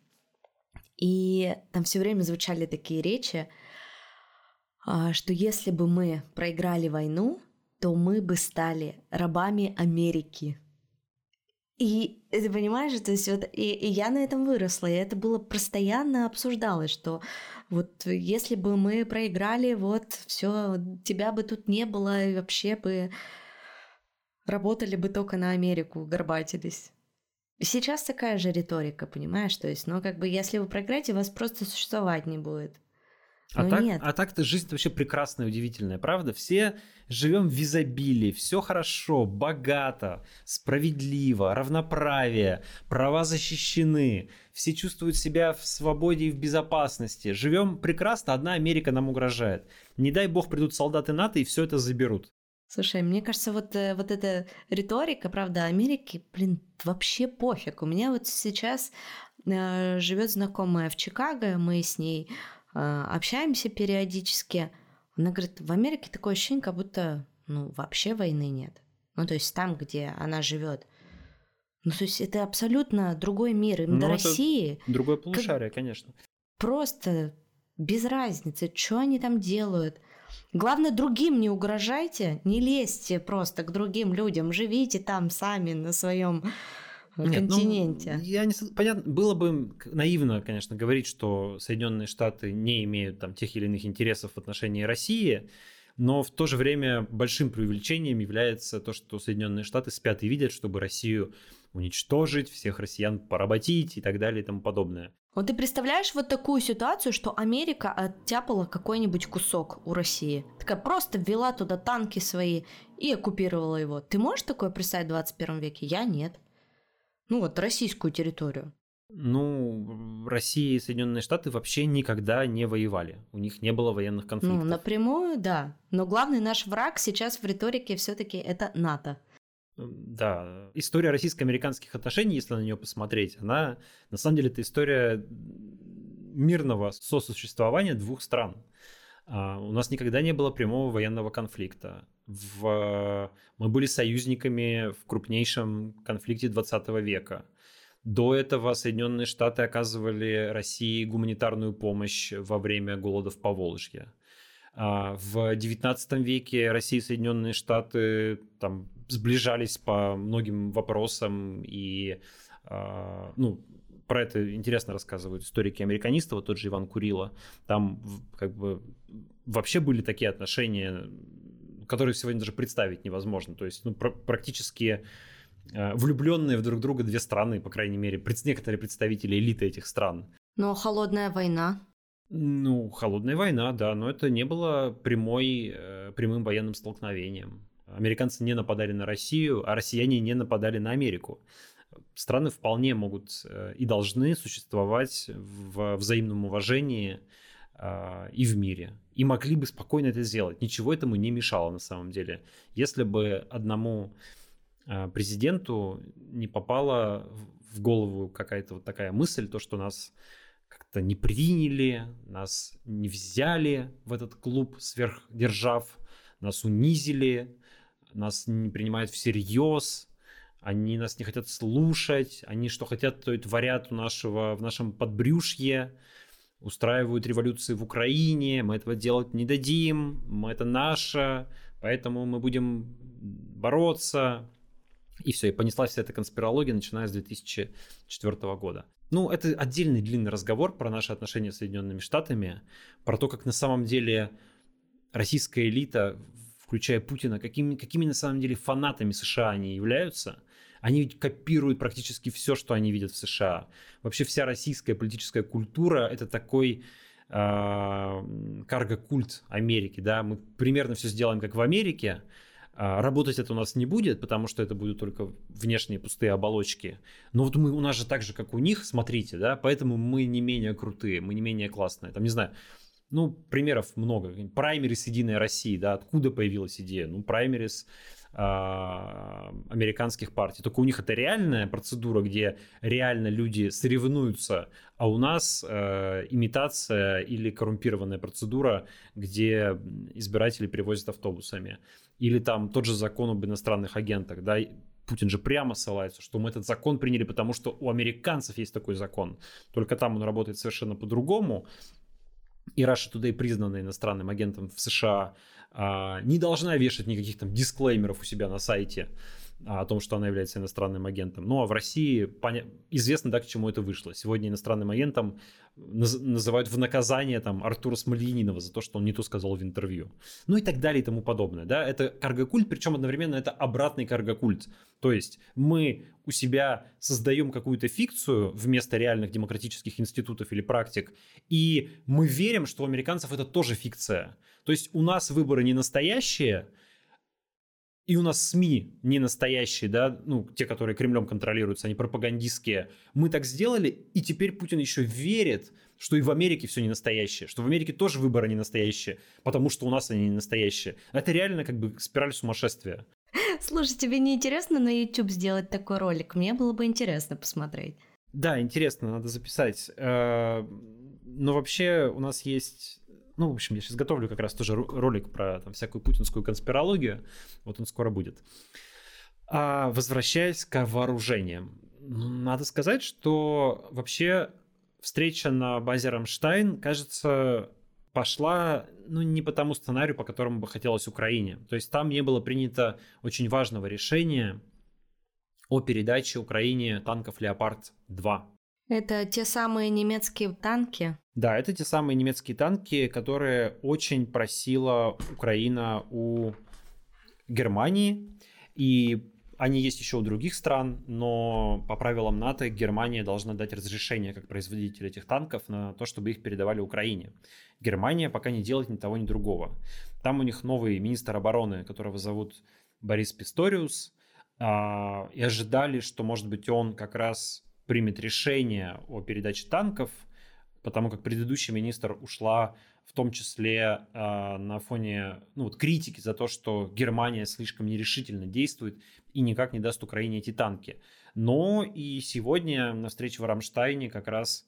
И там все время звучали такие речи, а, что если бы мы проиграли войну, то мы бы стали рабами Америки. И ты понимаешь, то есть вот и, и я на этом выросла, и это было постоянно обсуждалось, что вот если бы мы проиграли, вот все, тебя бы тут не было, и вообще бы работали бы только на Америку, горбатились. Сейчас такая же риторика, понимаешь? То есть, ну, как бы, если вы проиграете, вас просто существовать не будет. А так, нет. а так-то жизнь вообще прекрасная, удивительная, правда? Все живем в изобилии, все хорошо, богато, справедливо, равноправие, права защищены, все чувствуют себя в свободе и в безопасности. Живем прекрасно, одна Америка нам угрожает. Не дай бог придут солдаты НАТО и все это заберут. Слушай, мне кажется, вот, э, вот эта риторика, правда, Америки, блин, вообще пофиг. У меня вот сейчас э, живет знакомая в Чикаго, мы с ней общаемся периодически. Она говорит, в Америке такое ощущение, как будто ну, вообще войны нет. Ну, то есть там, где она живет. Ну, то есть это абсолютно другой мир. Им ну, до России... Другое полушарие, как... конечно. Просто без разницы, что они там делают. Главное, другим не угрожайте, не лезьте просто к другим людям, живите там сами на своем Нет, ну, континенте. Ну, я не понятно, было бы наивно, конечно, говорить, что Соединенные Штаты не имеют там тех или иных интересов в отношении России, но в то же время большим преувеличением является то, что Соединенные Штаты спят и видят, чтобы Россию уничтожить, всех россиян поработить и так далее и тому подобное. Вот ты представляешь вот такую ситуацию, что Америка оттяпала какой-нибудь кусок у России? Такая просто ввела туда танки свои и оккупировала его. Ты можешь такое представить в 21 веке? Я нет. Ну вот российскую территорию. Ну, Россия и Соединенные Штаты вообще никогда не воевали. У них не было военных конфликтов. Ну, напрямую, да. Но главный наш враг сейчас в риторике все-таки это НАТО. Да, история российско-американских отношений, если на нее посмотреть, она на самом деле это история мирного сосуществования двух стран. А, у нас никогда не было прямого военного конфликта. В... Мы были союзниками в крупнейшем конфликте 20 века. До этого Соединенные Штаты оказывали России гуманитарную помощь во время голода в Поволжье. В XIX веке Россия и Соединенные Штаты там сближались по многим вопросам и а, ну, про это интересно рассказывают историки американистов, вот тот же Иван Курила. Там как бы вообще были такие отношения, которые сегодня даже представить невозможно. То есть ну, пр- практически а, влюбленные в друг друга две страны, по крайней мере, некоторые представители элиты этих стран. Но холодная война. Ну, холодная война, да, но это не было прямой, э, прямым военным столкновением. Американцы не нападали на Россию, а россияне не нападали на Америку. Страны вполне могут э, и должны существовать в взаимном уважении э, и в мире. И могли бы спокойно это сделать. Ничего этому не мешало на самом деле. Если бы одному э, президенту не попала в голову какая-то вот такая мысль, то, что нас как-то не приняли, нас не взяли в этот клуб сверхдержав, нас унизили, нас не принимают всерьез, они нас не хотят слушать, они что хотят, то и творят у нашего, в нашем подбрюшье, устраивают революции в Украине, мы этого делать не дадим, мы это наше, поэтому мы будем бороться. И все, и понеслась вся эта конспирология, начиная с 2004 года. Ну, это отдельный длинный разговор про наши отношения с Соединенными Штатами, про то, как на самом деле российская элита, включая Путина, какими, какими на самом деле фанатами США они являются. Они ведь копируют практически все, что они видят в США. Вообще вся российская политическая культура – это такой э, карго-культ Америки. Да? Мы примерно все сделаем, как в Америке, а, Работать это у нас не будет, потому что это будут только внешние пустые оболочки. Но вот мы, у нас же так же, как у них, смотрите, да, поэтому мы не менее крутые, мы не менее классные. Там, не знаю, ну, примеров много. Праймерис Единой России, да, откуда появилась идея? Ну, праймерис американских партий. Только у них это реальная процедура, где реально люди соревнуются, а у нас э, имитация или коррумпированная процедура, где избиратели привозят автобусами. Или там тот же закон об иностранных агентах, да, Путин же прямо ссылается, что мы этот закон приняли, потому что у американцев есть такой закон. Только там он работает совершенно по-другому и Russia Today, признанная иностранным агентом в США, а, не должна вешать никаких там дисклеймеров у себя на сайте о том, что она является иностранным агентом. Ну а в России поня... известно, да, к чему это вышло. Сегодня иностранным агентом наз... называют в наказание там Артура Смольянинова за то, что он не то сказал в интервью. Ну и так далее и тому подобное. Да? Это каргокульт, причем одновременно это обратный каргокульт. То есть мы у себя создаем какую-то фикцию вместо реальных демократических институтов или практик, и мы верим, что у американцев это тоже фикция. То есть у нас выборы не настоящие, и у нас СМИ не настоящие, да, ну, те, которые Кремлем контролируются, они пропагандистские. Мы так сделали, и теперь Путин еще верит, что и в Америке все не настоящее, что в Америке тоже выборы не настоящие, потому что у нас они не настоящие. Это реально как бы спираль сумасшествия. Слушай, тебе не интересно на YouTube сделать такой ролик? Мне было бы интересно посмотреть. Да, интересно, надо записать. Э, но вообще у нас есть ну, в общем, я сейчас готовлю как раз тоже ролик про там, всякую путинскую конспирологию. Вот он скоро будет. А возвращаясь к вооружениям. Ну, надо сказать, что вообще встреча на базе Рамштайн, кажется, пошла ну, не по тому сценарию, по которому бы хотелось Украине. То есть там не было принято очень важного решения о передаче Украине танков «Леопард-2». Это те самые немецкие танки? Да, это те самые немецкие танки, которые очень просила Украина у Германии. И они есть еще у других стран, но по правилам НАТО Германия должна дать разрешение как производитель этих танков на то, чтобы их передавали Украине. Германия пока не делает ни того, ни другого. Там у них новый министр обороны, которого зовут Борис Писториус, а, и ожидали, что, может быть, он как раз примет решение о передаче танков, потому как предыдущий министр ушла в том числе э, на фоне ну, вот, критики за то, что Германия слишком нерешительно действует и никак не даст Украине эти танки. Но и сегодня на встрече в Рамштайне как раз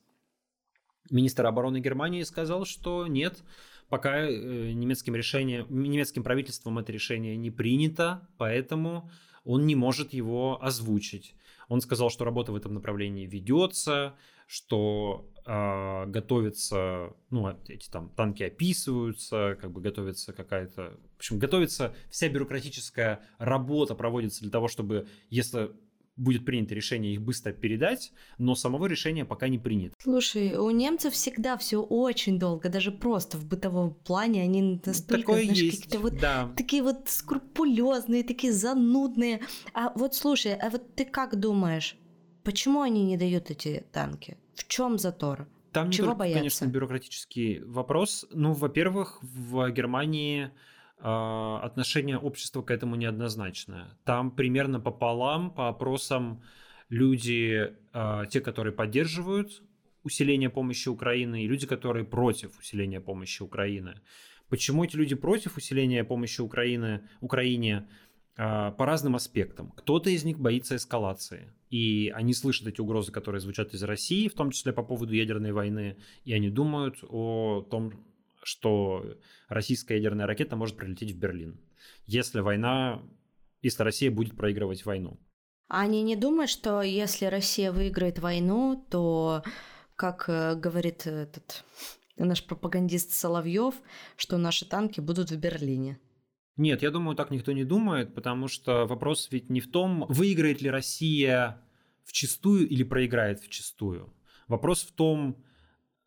министр обороны Германии сказал, что нет, пока э, немецким решением, немецким правительством это решение не принято, поэтому он не может его озвучить. Он сказал, что работа в этом направлении ведется, что э, готовится, ну, эти там танки описываются, как бы готовится какая-то, в общем, готовится вся бюрократическая работа проводится для того, чтобы, если будет принято решение их быстро передать, но самого решения пока не принято. Слушай, у немцев всегда все очень долго, даже просто в бытовом плане они настолько, Такое знаешь, есть, какие-то вот да. такие вот скрупулезные, такие занудные. А вот слушай, а вот ты как думаешь, почему они не дают эти танки? В чем затор? Там Чего не только, боятся? конечно, бюрократический вопрос. Ну, во-первых, в Германии а, отношение общества к этому неоднозначное. Там примерно пополам по опросам люди, а, те, которые поддерживают усиление помощи Украины, и люди, которые против усиления помощи Украины. Почему эти люди против усиления помощи Украины, Украине? А, по разным аспектам. Кто-то из них боится эскалации, и они слышат эти угрозы, которые звучат из России, в том числе по поводу ядерной войны, и они думают о том, что российская ядерная ракета может прилететь в Берлин, если война, если Россия будет проигрывать войну. Они не думают, что если Россия выиграет войну, то, как э, говорит этот наш пропагандист Соловьев, что наши танки будут в Берлине. Нет, я думаю, так никто не думает, потому что вопрос ведь не в том, выиграет ли Россия в чистую или проиграет в чистую. Вопрос в том,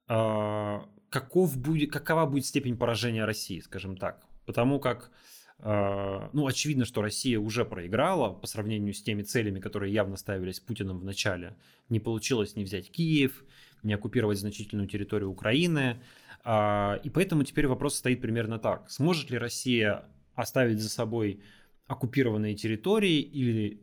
а, каков будет, какова будет степень поражения России, скажем так. Потому как, э, ну, очевидно, что Россия уже проиграла по сравнению с теми целями, которые явно ставились Путиным в начале. Не получилось не взять Киев, не оккупировать значительную территорию Украины. Э, и поэтому теперь вопрос стоит примерно так. Сможет ли Россия оставить за собой оккупированные территории или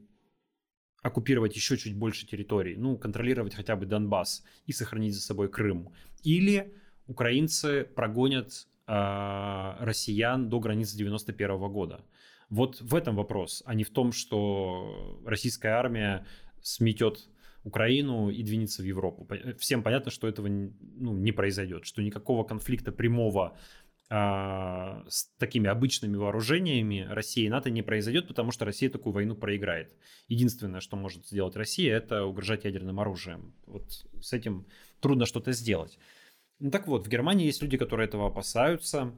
оккупировать еще чуть больше территорий, ну, контролировать хотя бы Донбасс и сохранить за собой Крым. Или украинцы прогонят э, россиян до границы 91 года. Вот в этом вопрос, а не в том, что российская армия сметет Украину и двинется в Европу. Всем понятно, что этого ну, не произойдет, что никакого конфликта прямого с такими обычными вооружениями России и НАТО не произойдет, потому что Россия такую войну проиграет. Единственное, что может сделать Россия, это угрожать ядерным оружием. Вот с этим трудно что-то сделать. Ну так вот, в Германии есть люди, которые этого опасаются,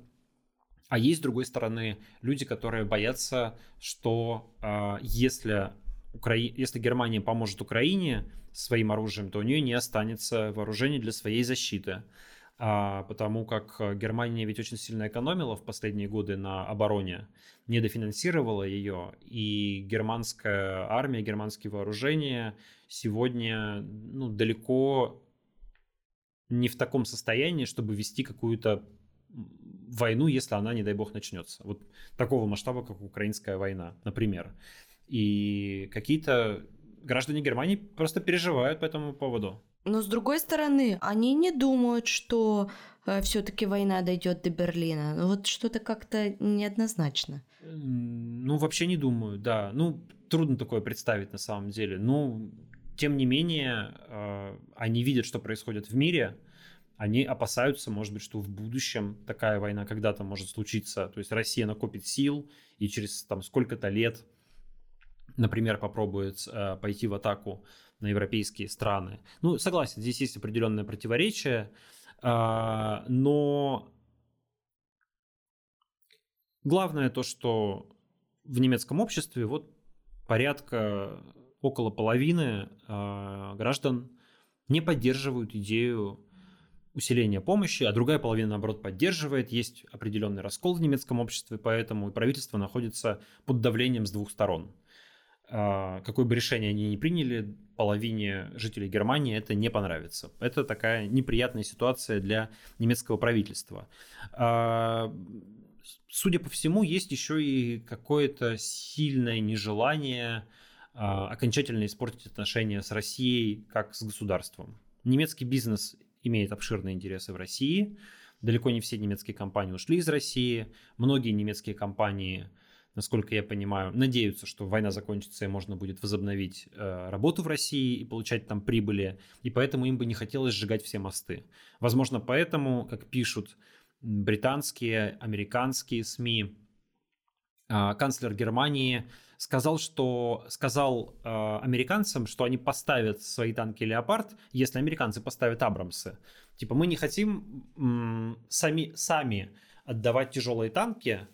а есть, с другой стороны, люди, которые боятся, что э, если, Укра... если Германия поможет Украине своим оружием, то у нее не останется вооружений для своей защиты а, потому как э, Германия ведь очень сильно экономила в последние годы на обороне, недофинансировала ее, и германская армия, германские вооружения сегодня ну, далеко не в таком состоянии, чтобы вести какую-то войну, если она, не дай бог, начнется. Вот такого масштаба, как украинская война, например. И какие-то граждане Германии просто переживают по этому поводу. Но с другой стороны, они не думают, что э, все-таки война дойдет до Берлина. Ну, вот что-то как-то неоднозначно. Ну, вообще не думаю, да. Ну, трудно такое представить на самом деле. Ну, тем не менее, э, они видят, что происходит в мире. Они опасаются, может быть, что в будущем такая война когда-то может случиться. То есть Россия накопит сил и через там сколько-то лет, например, попробует э, пойти в атаку на европейские страны. Ну, согласен, здесь есть определенное противоречие, а, но главное то, что в немецком обществе вот порядка около половины а, граждан не поддерживают идею усиления помощи, а другая половина, наоборот, поддерживает. Есть определенный раскол в немецком обществе, поэтому и правительство находится под давлением с двух сторон. А, какое бы решение они ни приняли, половине жителей Германии это не понравится. Это такая неприятная ситуация для немецкого правительства. А, судя по всему, есть еще и какое-то сильное нежелание а, окончательно испортить отношения с Россией как с государством. Немецкий бизнес имеет обширные интересы в России. Далеко не все немецкие компании ушли из России. Многие немецкие компании насколько я понимаю, надеются, что война закончится и можно будет возобновить э, работу в России и получать там прибыли, и поэтому им бы не хотелось сжигать все мосты. Возможно, поэтому, как пишут британские, американские СМИ, э, канцлер Германии сказал, что сказал э, американцам, что они поставят свои танки Леопард, если американцы поставят Абрамсы. Типа мы не хотим м, сами сами отдавать тяжелые танки,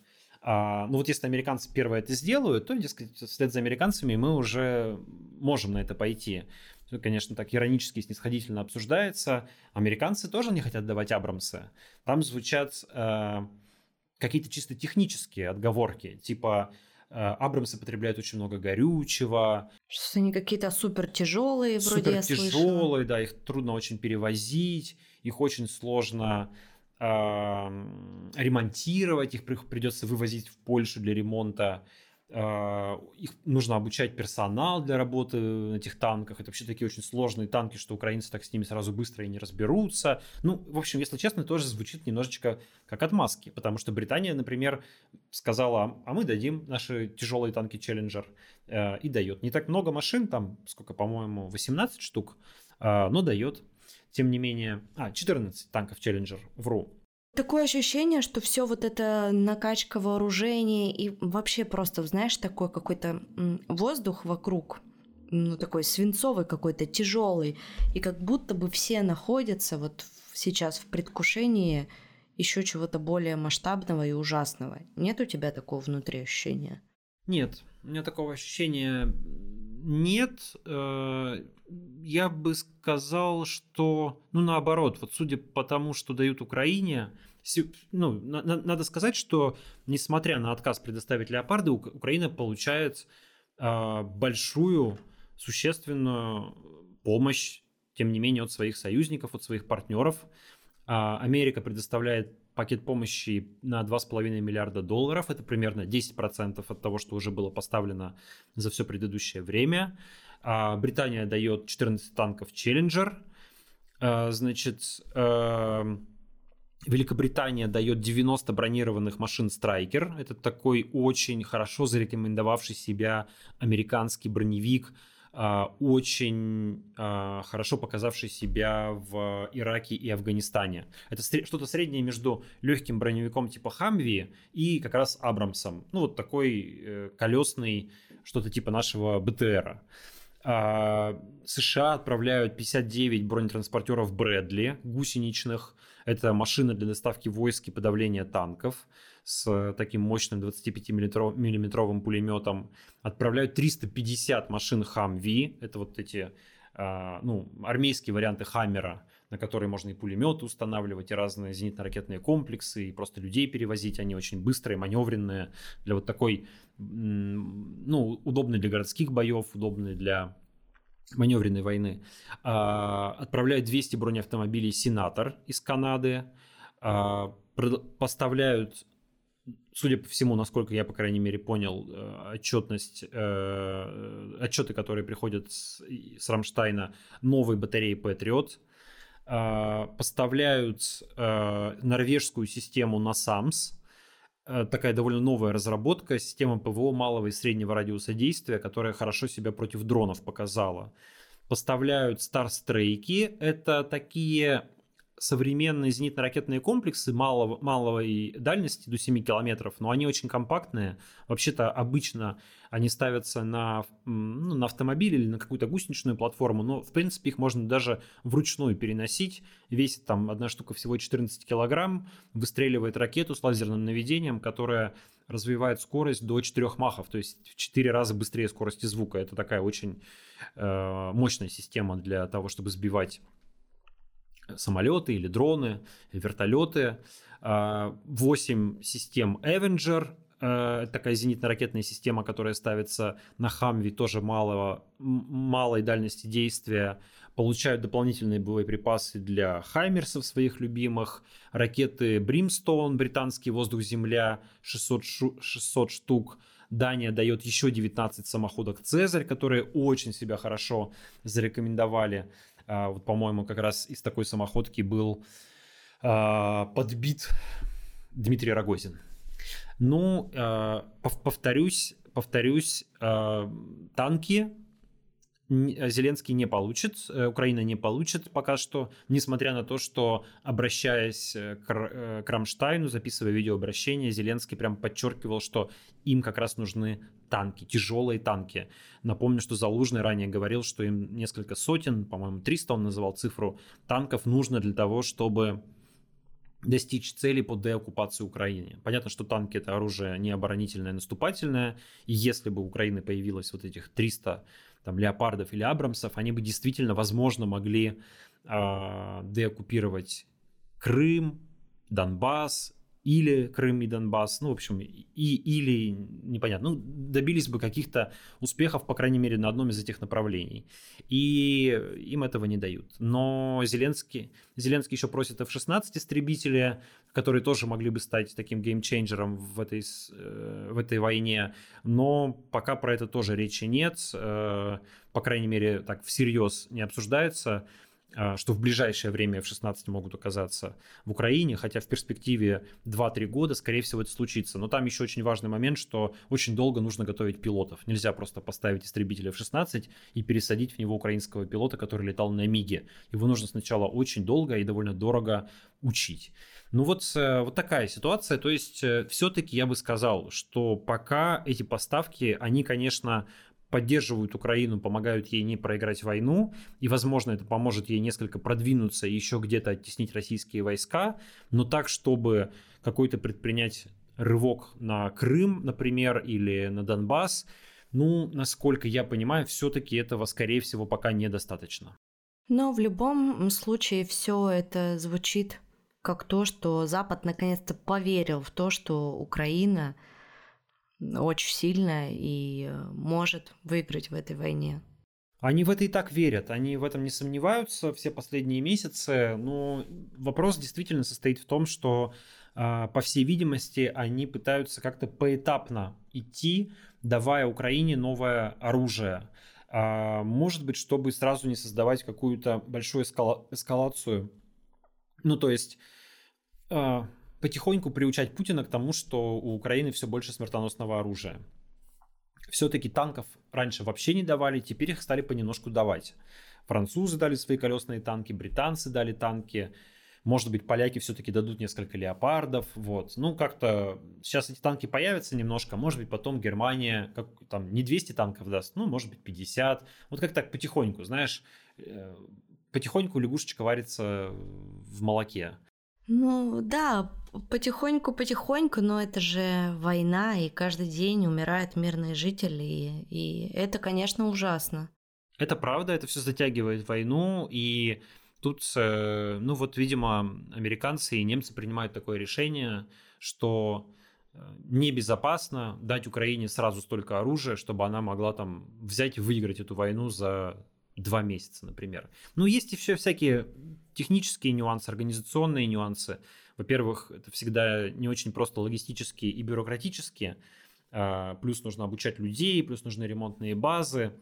ну вот если американцы первые это сделают, то, дескать, вслед за американцами мы уже можем на это пойти. Все, конечно, так иронически и снисходительно обсуждается. Американцы тоже не хотят давать Абрамсы. Там звучат э, какие-то чисто технические отговорки, типа э, Абрамсы потребляют очень много горючего. Что они какие-то супер тяжелые, вроде супер тяжелые, да, их трудно очень перевозить, их очень сложно ремонтировать, их придется вывозить в Польшу для ремонта, а, их нужно обучать персонал для работы на этих танках. Это вообще такие очень сложные танки, что украинцы так с ними сразу быстро и не разберутся. Ну, в общем, если честно, тоже звучит немножечко как отмазки, потому что Британия, например, сказала, а мы дадим наши тяжелые танки Challenger э, и дает. Не так много машин, там сколько, по-моему, 18 штук, а, но дает. Тем не менее... А, 14 танков Challenger, вру. Такое ощущение, что все вот это накачка вооружений и вообще просто, знаешь, такой какой-то воздух вокруг, ну такой свинцовый какой-то, тяжелый, и как будто бы все находятся вот сейчас в предвкушении еще чего-то более масштабного и ужасного. Нет у тебя такого внутри ощущения? Нет, у меня такого ощущения нет, э, я бы сказал, что, ну, наоборот, вот судя по тому, что дают Украине, ну, на, надо сказать, что несмотря на отказ предоставить леопарды, Украина получает э, большую, существенную помощь, тем не менее, от своих союзников, от своих партнеров. А Америка предоставляет пакет помощи на 2,5 миллиарда долларов. Это примерно 10% от того, что уже было поставлено за все предыдущее время. А Британия дает 14 танков Challenger. А, значит, эм, Великобритания дает 90 бронированных машин Striker. Это такой очень хорошо зарекомендовавший себя американский броневик – а, очень а, хорошо показавший себя в Ираке и Афганистане. Это что-то среднее между легким броневиком типа Хамви и как раз Абрамсом. Ну, вот такой э, колесный, что-то типа нашего БТРа. А, США отправляют 59 бронетранспортеров Брэдли гусеничных. Это машины для доставки войск и подавления танков с таким мощным 25-миллиметровым пулеметом. Отправляют 350 машин Хамви, это вот эти а, ну, армейские варианты Хаммера, на которые можно и пулеметы устанавливать, и разные зенитно-ракетные комплексы, и просто людей перевозить. Они очень быстрые, маневренные, для вот такой, ну, удобные для городских боев, удобные для маневренной войны. А, отправляют 200 бронеавтомобилей «Сенатор» из Канады, а, поставляют судя по всему, насколько я, по крайней мере, понял э, отчетность, э, отчеты, которые приходят с, с Рамштайна, новой батареи Patriot, э, поставляют норвежскую систему NASAMS, такая довольно новая разработка, система ПВО малого и среднего радиуса действия, которая хорошо себя против дронов показала. Поставляют Старстрейки, это такие современные зенитно-ракетные комплексы малого, малого и дальности до 7 километров, но они очень компактные. Вообще-то обычно они ставятся на, ну, на автомобиль или на какую-то гусеничную платформу, но в принципе их можно даже вручную переносить. Весит там одна штука всего 14 килограмм, выстреливает ракету с лазерным наведением, которая развивает скорость до 4 махов, то есть в 4 раза быстрее скорости звука. Это такая очень э, мощная система для того, чтобы сбивать самолеты или дроны, вертолеты. 8 а, систем Avenger, э, такая зенитно-ракетная система, которая ставится на Хамви, тоже малого, малой дальности действия. Получают дополнительные боеприпасы для Хаймерсов своих любимых, ракеты Brimstone, британский воздух-земля, 600, 600 штук. Дания дает еще 19 самоходок Цезарь, которые очень себя хорошо зарекомендовали. А, вот, по-моему, как раз из такой самоходки был а, подбит Дмитрий Рогозин. Ну, а, повторюсь, повторюсь, танки Зеленский не получит, э, Украина не получит пока что, несмотря на то, что, обращаясь э, к, э, к Рамштайну, записывая видеообращение, Зеленский прям подчеркивал, что им как раз нужны танки, тяжелые танки. Напомню, что Залужный ранее говорил, что им несколько сотен, по-моему, 300 он называл цифру, танков нужно для того, чтобы достичь цели по деоккупации Украины. Понятно, что танки это оружие не оборонительное, а наступательное, и если бы у Украины появилось вот этих 300 там, леопардов или абрамсов, они бы действительно, возможно, могли э, деоккупировать Крым, Донбасс или Крым и Донбасс, ну, в общем, и, или, непонятно, ну, добились бы каких-то успехов, по крайней мере, на одном из этих направлений. И им этого не дают. Но Зеленский, Зеленский еще просит F-16 истребители, которые тоже могли бы стать таким геймчейнджером в этой, э, в этой войне, но пока про это тоже речи нет, э, по крайней мере, так всерьез не обсуждается. А, что в ближайшее время F-16 могут оказаться в Украине, хотя в перспективе 2-3 года, скорее всего, это случится. Но там еще очень важный момент, что очень долго нужно готовить пилотов. Нельзя просто поставить истребитель F-16 и пересадить в него украинского пилота, который летал на Миге. Его нужно сначала очень долго и довольно дорого учить. Ну вот, э, вот такая ситуация. То есть э, все-таки я бы сказал, что пока эти поставки, они, конечно, поддерживают Украину, помогают ей не проиграть войну, и, возможно, это поможет ей несколько продвинуться и еще где-то оттеснить российские войска, но так, чтобы какой-то предпринять рывок на Крым, например, или на Донбасс, Ну, насколько я понимаю, все-таки этого, скорее всего, пока недостаточно. Но в любом случае все это звучит как то, что Запад наконец-то поверил в то, что Украина очень сильная и э, может выиграть в этой войне. Они в это и так верят, они в этом не сомневаются все последние месяцы, но вопрос действительно состоит в том, что, а, по всей видимости, они пытаются как-то поэтапно идти, давая Украине новое оружие. А, может быть, чтобы сразу не создавать какую-то большую эскалацию. Ну, то есть а, потихоньку приучать Путина к тому, что у Украины все больше смертоносного оружия. Все-таки танков раньше вообще не давали, теперь их стали понемножку давать. Французы дали свои колесные танки, британцы дали танки. Может быть, поляки все-таки дадут несколько леопардов. Вот. Ну, как-то сейчас эти танки появятся немножко. Может быть, потом Германия как, там не 200 танков даст, ну, может быть, 50. Вот как так потихоньку, знаешь, э, потихоньку лягушечка варится в молоке. Ну да, потихоньку-потихоньку, но это же война, и каждый день умирают мирные жители, и, и это, конечно, ужасно. Это правда, это все затягивает войну, и тут, э, ну вот, видимо, американцы и немцы принимают такое решение, что э, небезопасно дать Украине сразу столько оружия, чтобы она могла там взять и выиграть эту войну за два месяца, например. Ну, есть и все всякие технические нюансы, организационные нюансы. Во-первых, это всегда не очень просто логистически и бюрократически. А, плюс нужно обучать людей, плюс нужны ремонтные базы.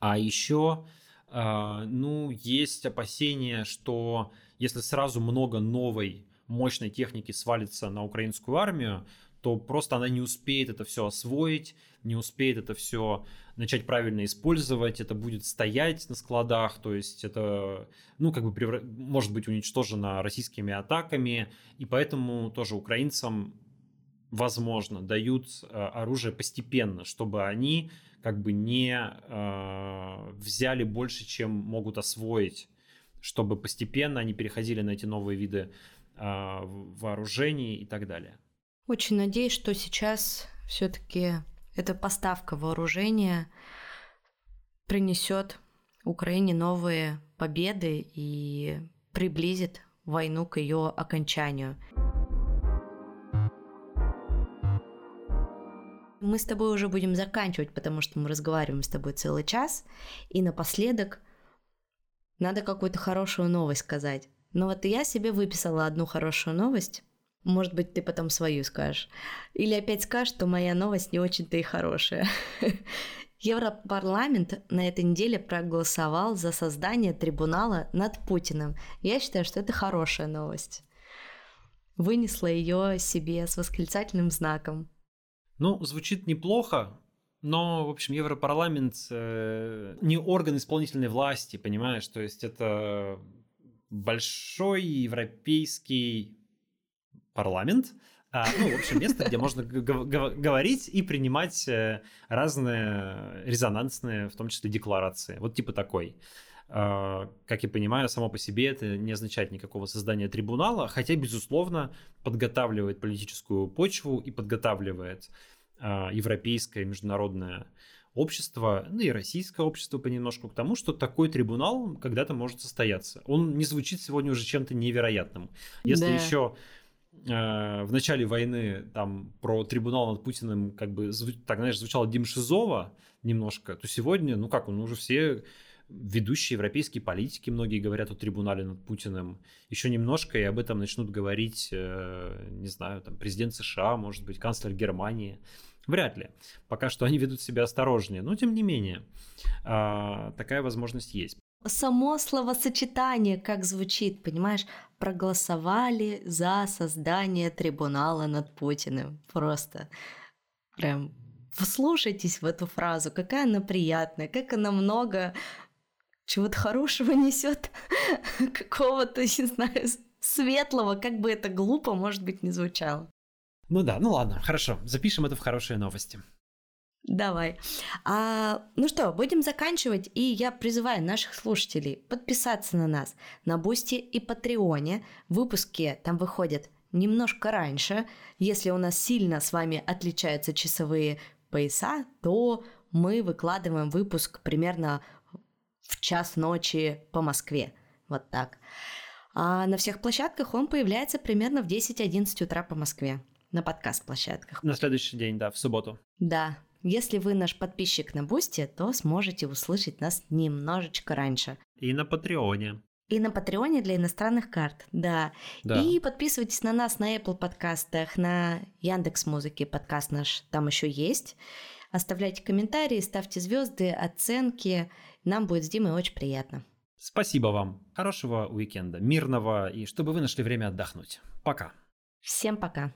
А еще, а, ну, есть опасения, что если сразу много новой мощной техники свалится на украинскую армию, то просто она не успеет это все освоить, не успеет это все начать правильно использовать, это будет стоять на складах, то есть это, ну, как бы превра... может быть уничтожено российскими атаками, и поэтому тоже украинцам, возможно, дают э, оружие постепенно, чтобы они как бы не э, взяли больше, чем могут освоить, чтобы постепенно они переходили на эти новые виды э, вооружений и так далее. Очень надеюсь, что сейчас все-таки эта поставка вооружения принесет Украине новые победы и приблизит войну к ее окончанию. Мы с тобой уже будем заканчивать, потому что мы разговариваем с тобой целый час. И напоследок надо какую-то хорошую новость сказать. Но вот я себе выписала одну хорошую новость. Может быть, ты потом свою скажешь. Или опять скажешь, что моя новость не очень-то и хорошая. Европарламент на этой неделе проголосовал за создание трибунала над Путиным. Я считаю, что это хорошая новость. Вынесла ее себе с восклицательным знаком. Ну, звучит неплохо, но, в общем, Европарламент э, не орган исполнительной власти, понимаешь? То есть это большой европейский парламент, а, ну, в общем, место, где можно говорить и принимать э, разные резонансные, в том числе декларации. Вот типа такой. А, как я понимаю, само по себе это не означает никакого создания трибунала, хотя, безусловно, подготавливает политическую почву и подготавливает а, европейское международное общество, ну и российское общество понемножку к тому, что такой трибунал когда-то может состояться. Он не звучит сегодня уже чем-то невероятным. Если да. еще в начале войны там про трибунал над Путиным как бы так знаешь звучало Дим Шизова немножко, то сегодня ну как он уже все ведущие европейские политики многие говорят о трибунале над Путиным. Еще немножко и об этом начнут говорить, э, не знаю, там президент США, может быть, канцлер Германии. Вряд ли. Пока что они ведут себя осторожнее. Но тем не менее, а, такая возможность есть само словосочетание, как звучит, понимаешь, проголосовали за создание трибунала над Путиным. Просто прям вслушайтесь в эту фразу, какая она приятная, как она много чего-то хорошего несет, какого-то, не знаю, светлого, как бы это глупо, может быть, не звучало. Ну да, ну ладно, хорошо, запишем это в хорошие новости. Давай. А, ну что, будем заканчивать, и я призываю наших слушателей подписаться на нас на Boosty и Патреоне. Выпуски там выходят немножко раньше, если у нас сильно с вами отличаются часовые пояса, то мы выкладываем выпуск примерно в час ночи по Москве. Вот так. А на всех площадках он появляется примерно в 10-11 утра по Москве. На подкаст-площадках. На следующий день, да, в субботу. Да. Если вы наш подписчик на Boosty, то сможете услышать нас немножечко раньше. И на Патреоне. И на Патреоне для иностранных карт, да. да. И подписывайтесь на нас на Apple подкастах, на Яндекс Музыке подкаст наш там еще есть. Оставляйте комментарии, ставьте звезды, оценки. Нам будет с Димой очень приятно. Спасибо вам. Хорошего уикенда, мирного и чтобы вы нашли время отдохнуть. Пока. Всем пока.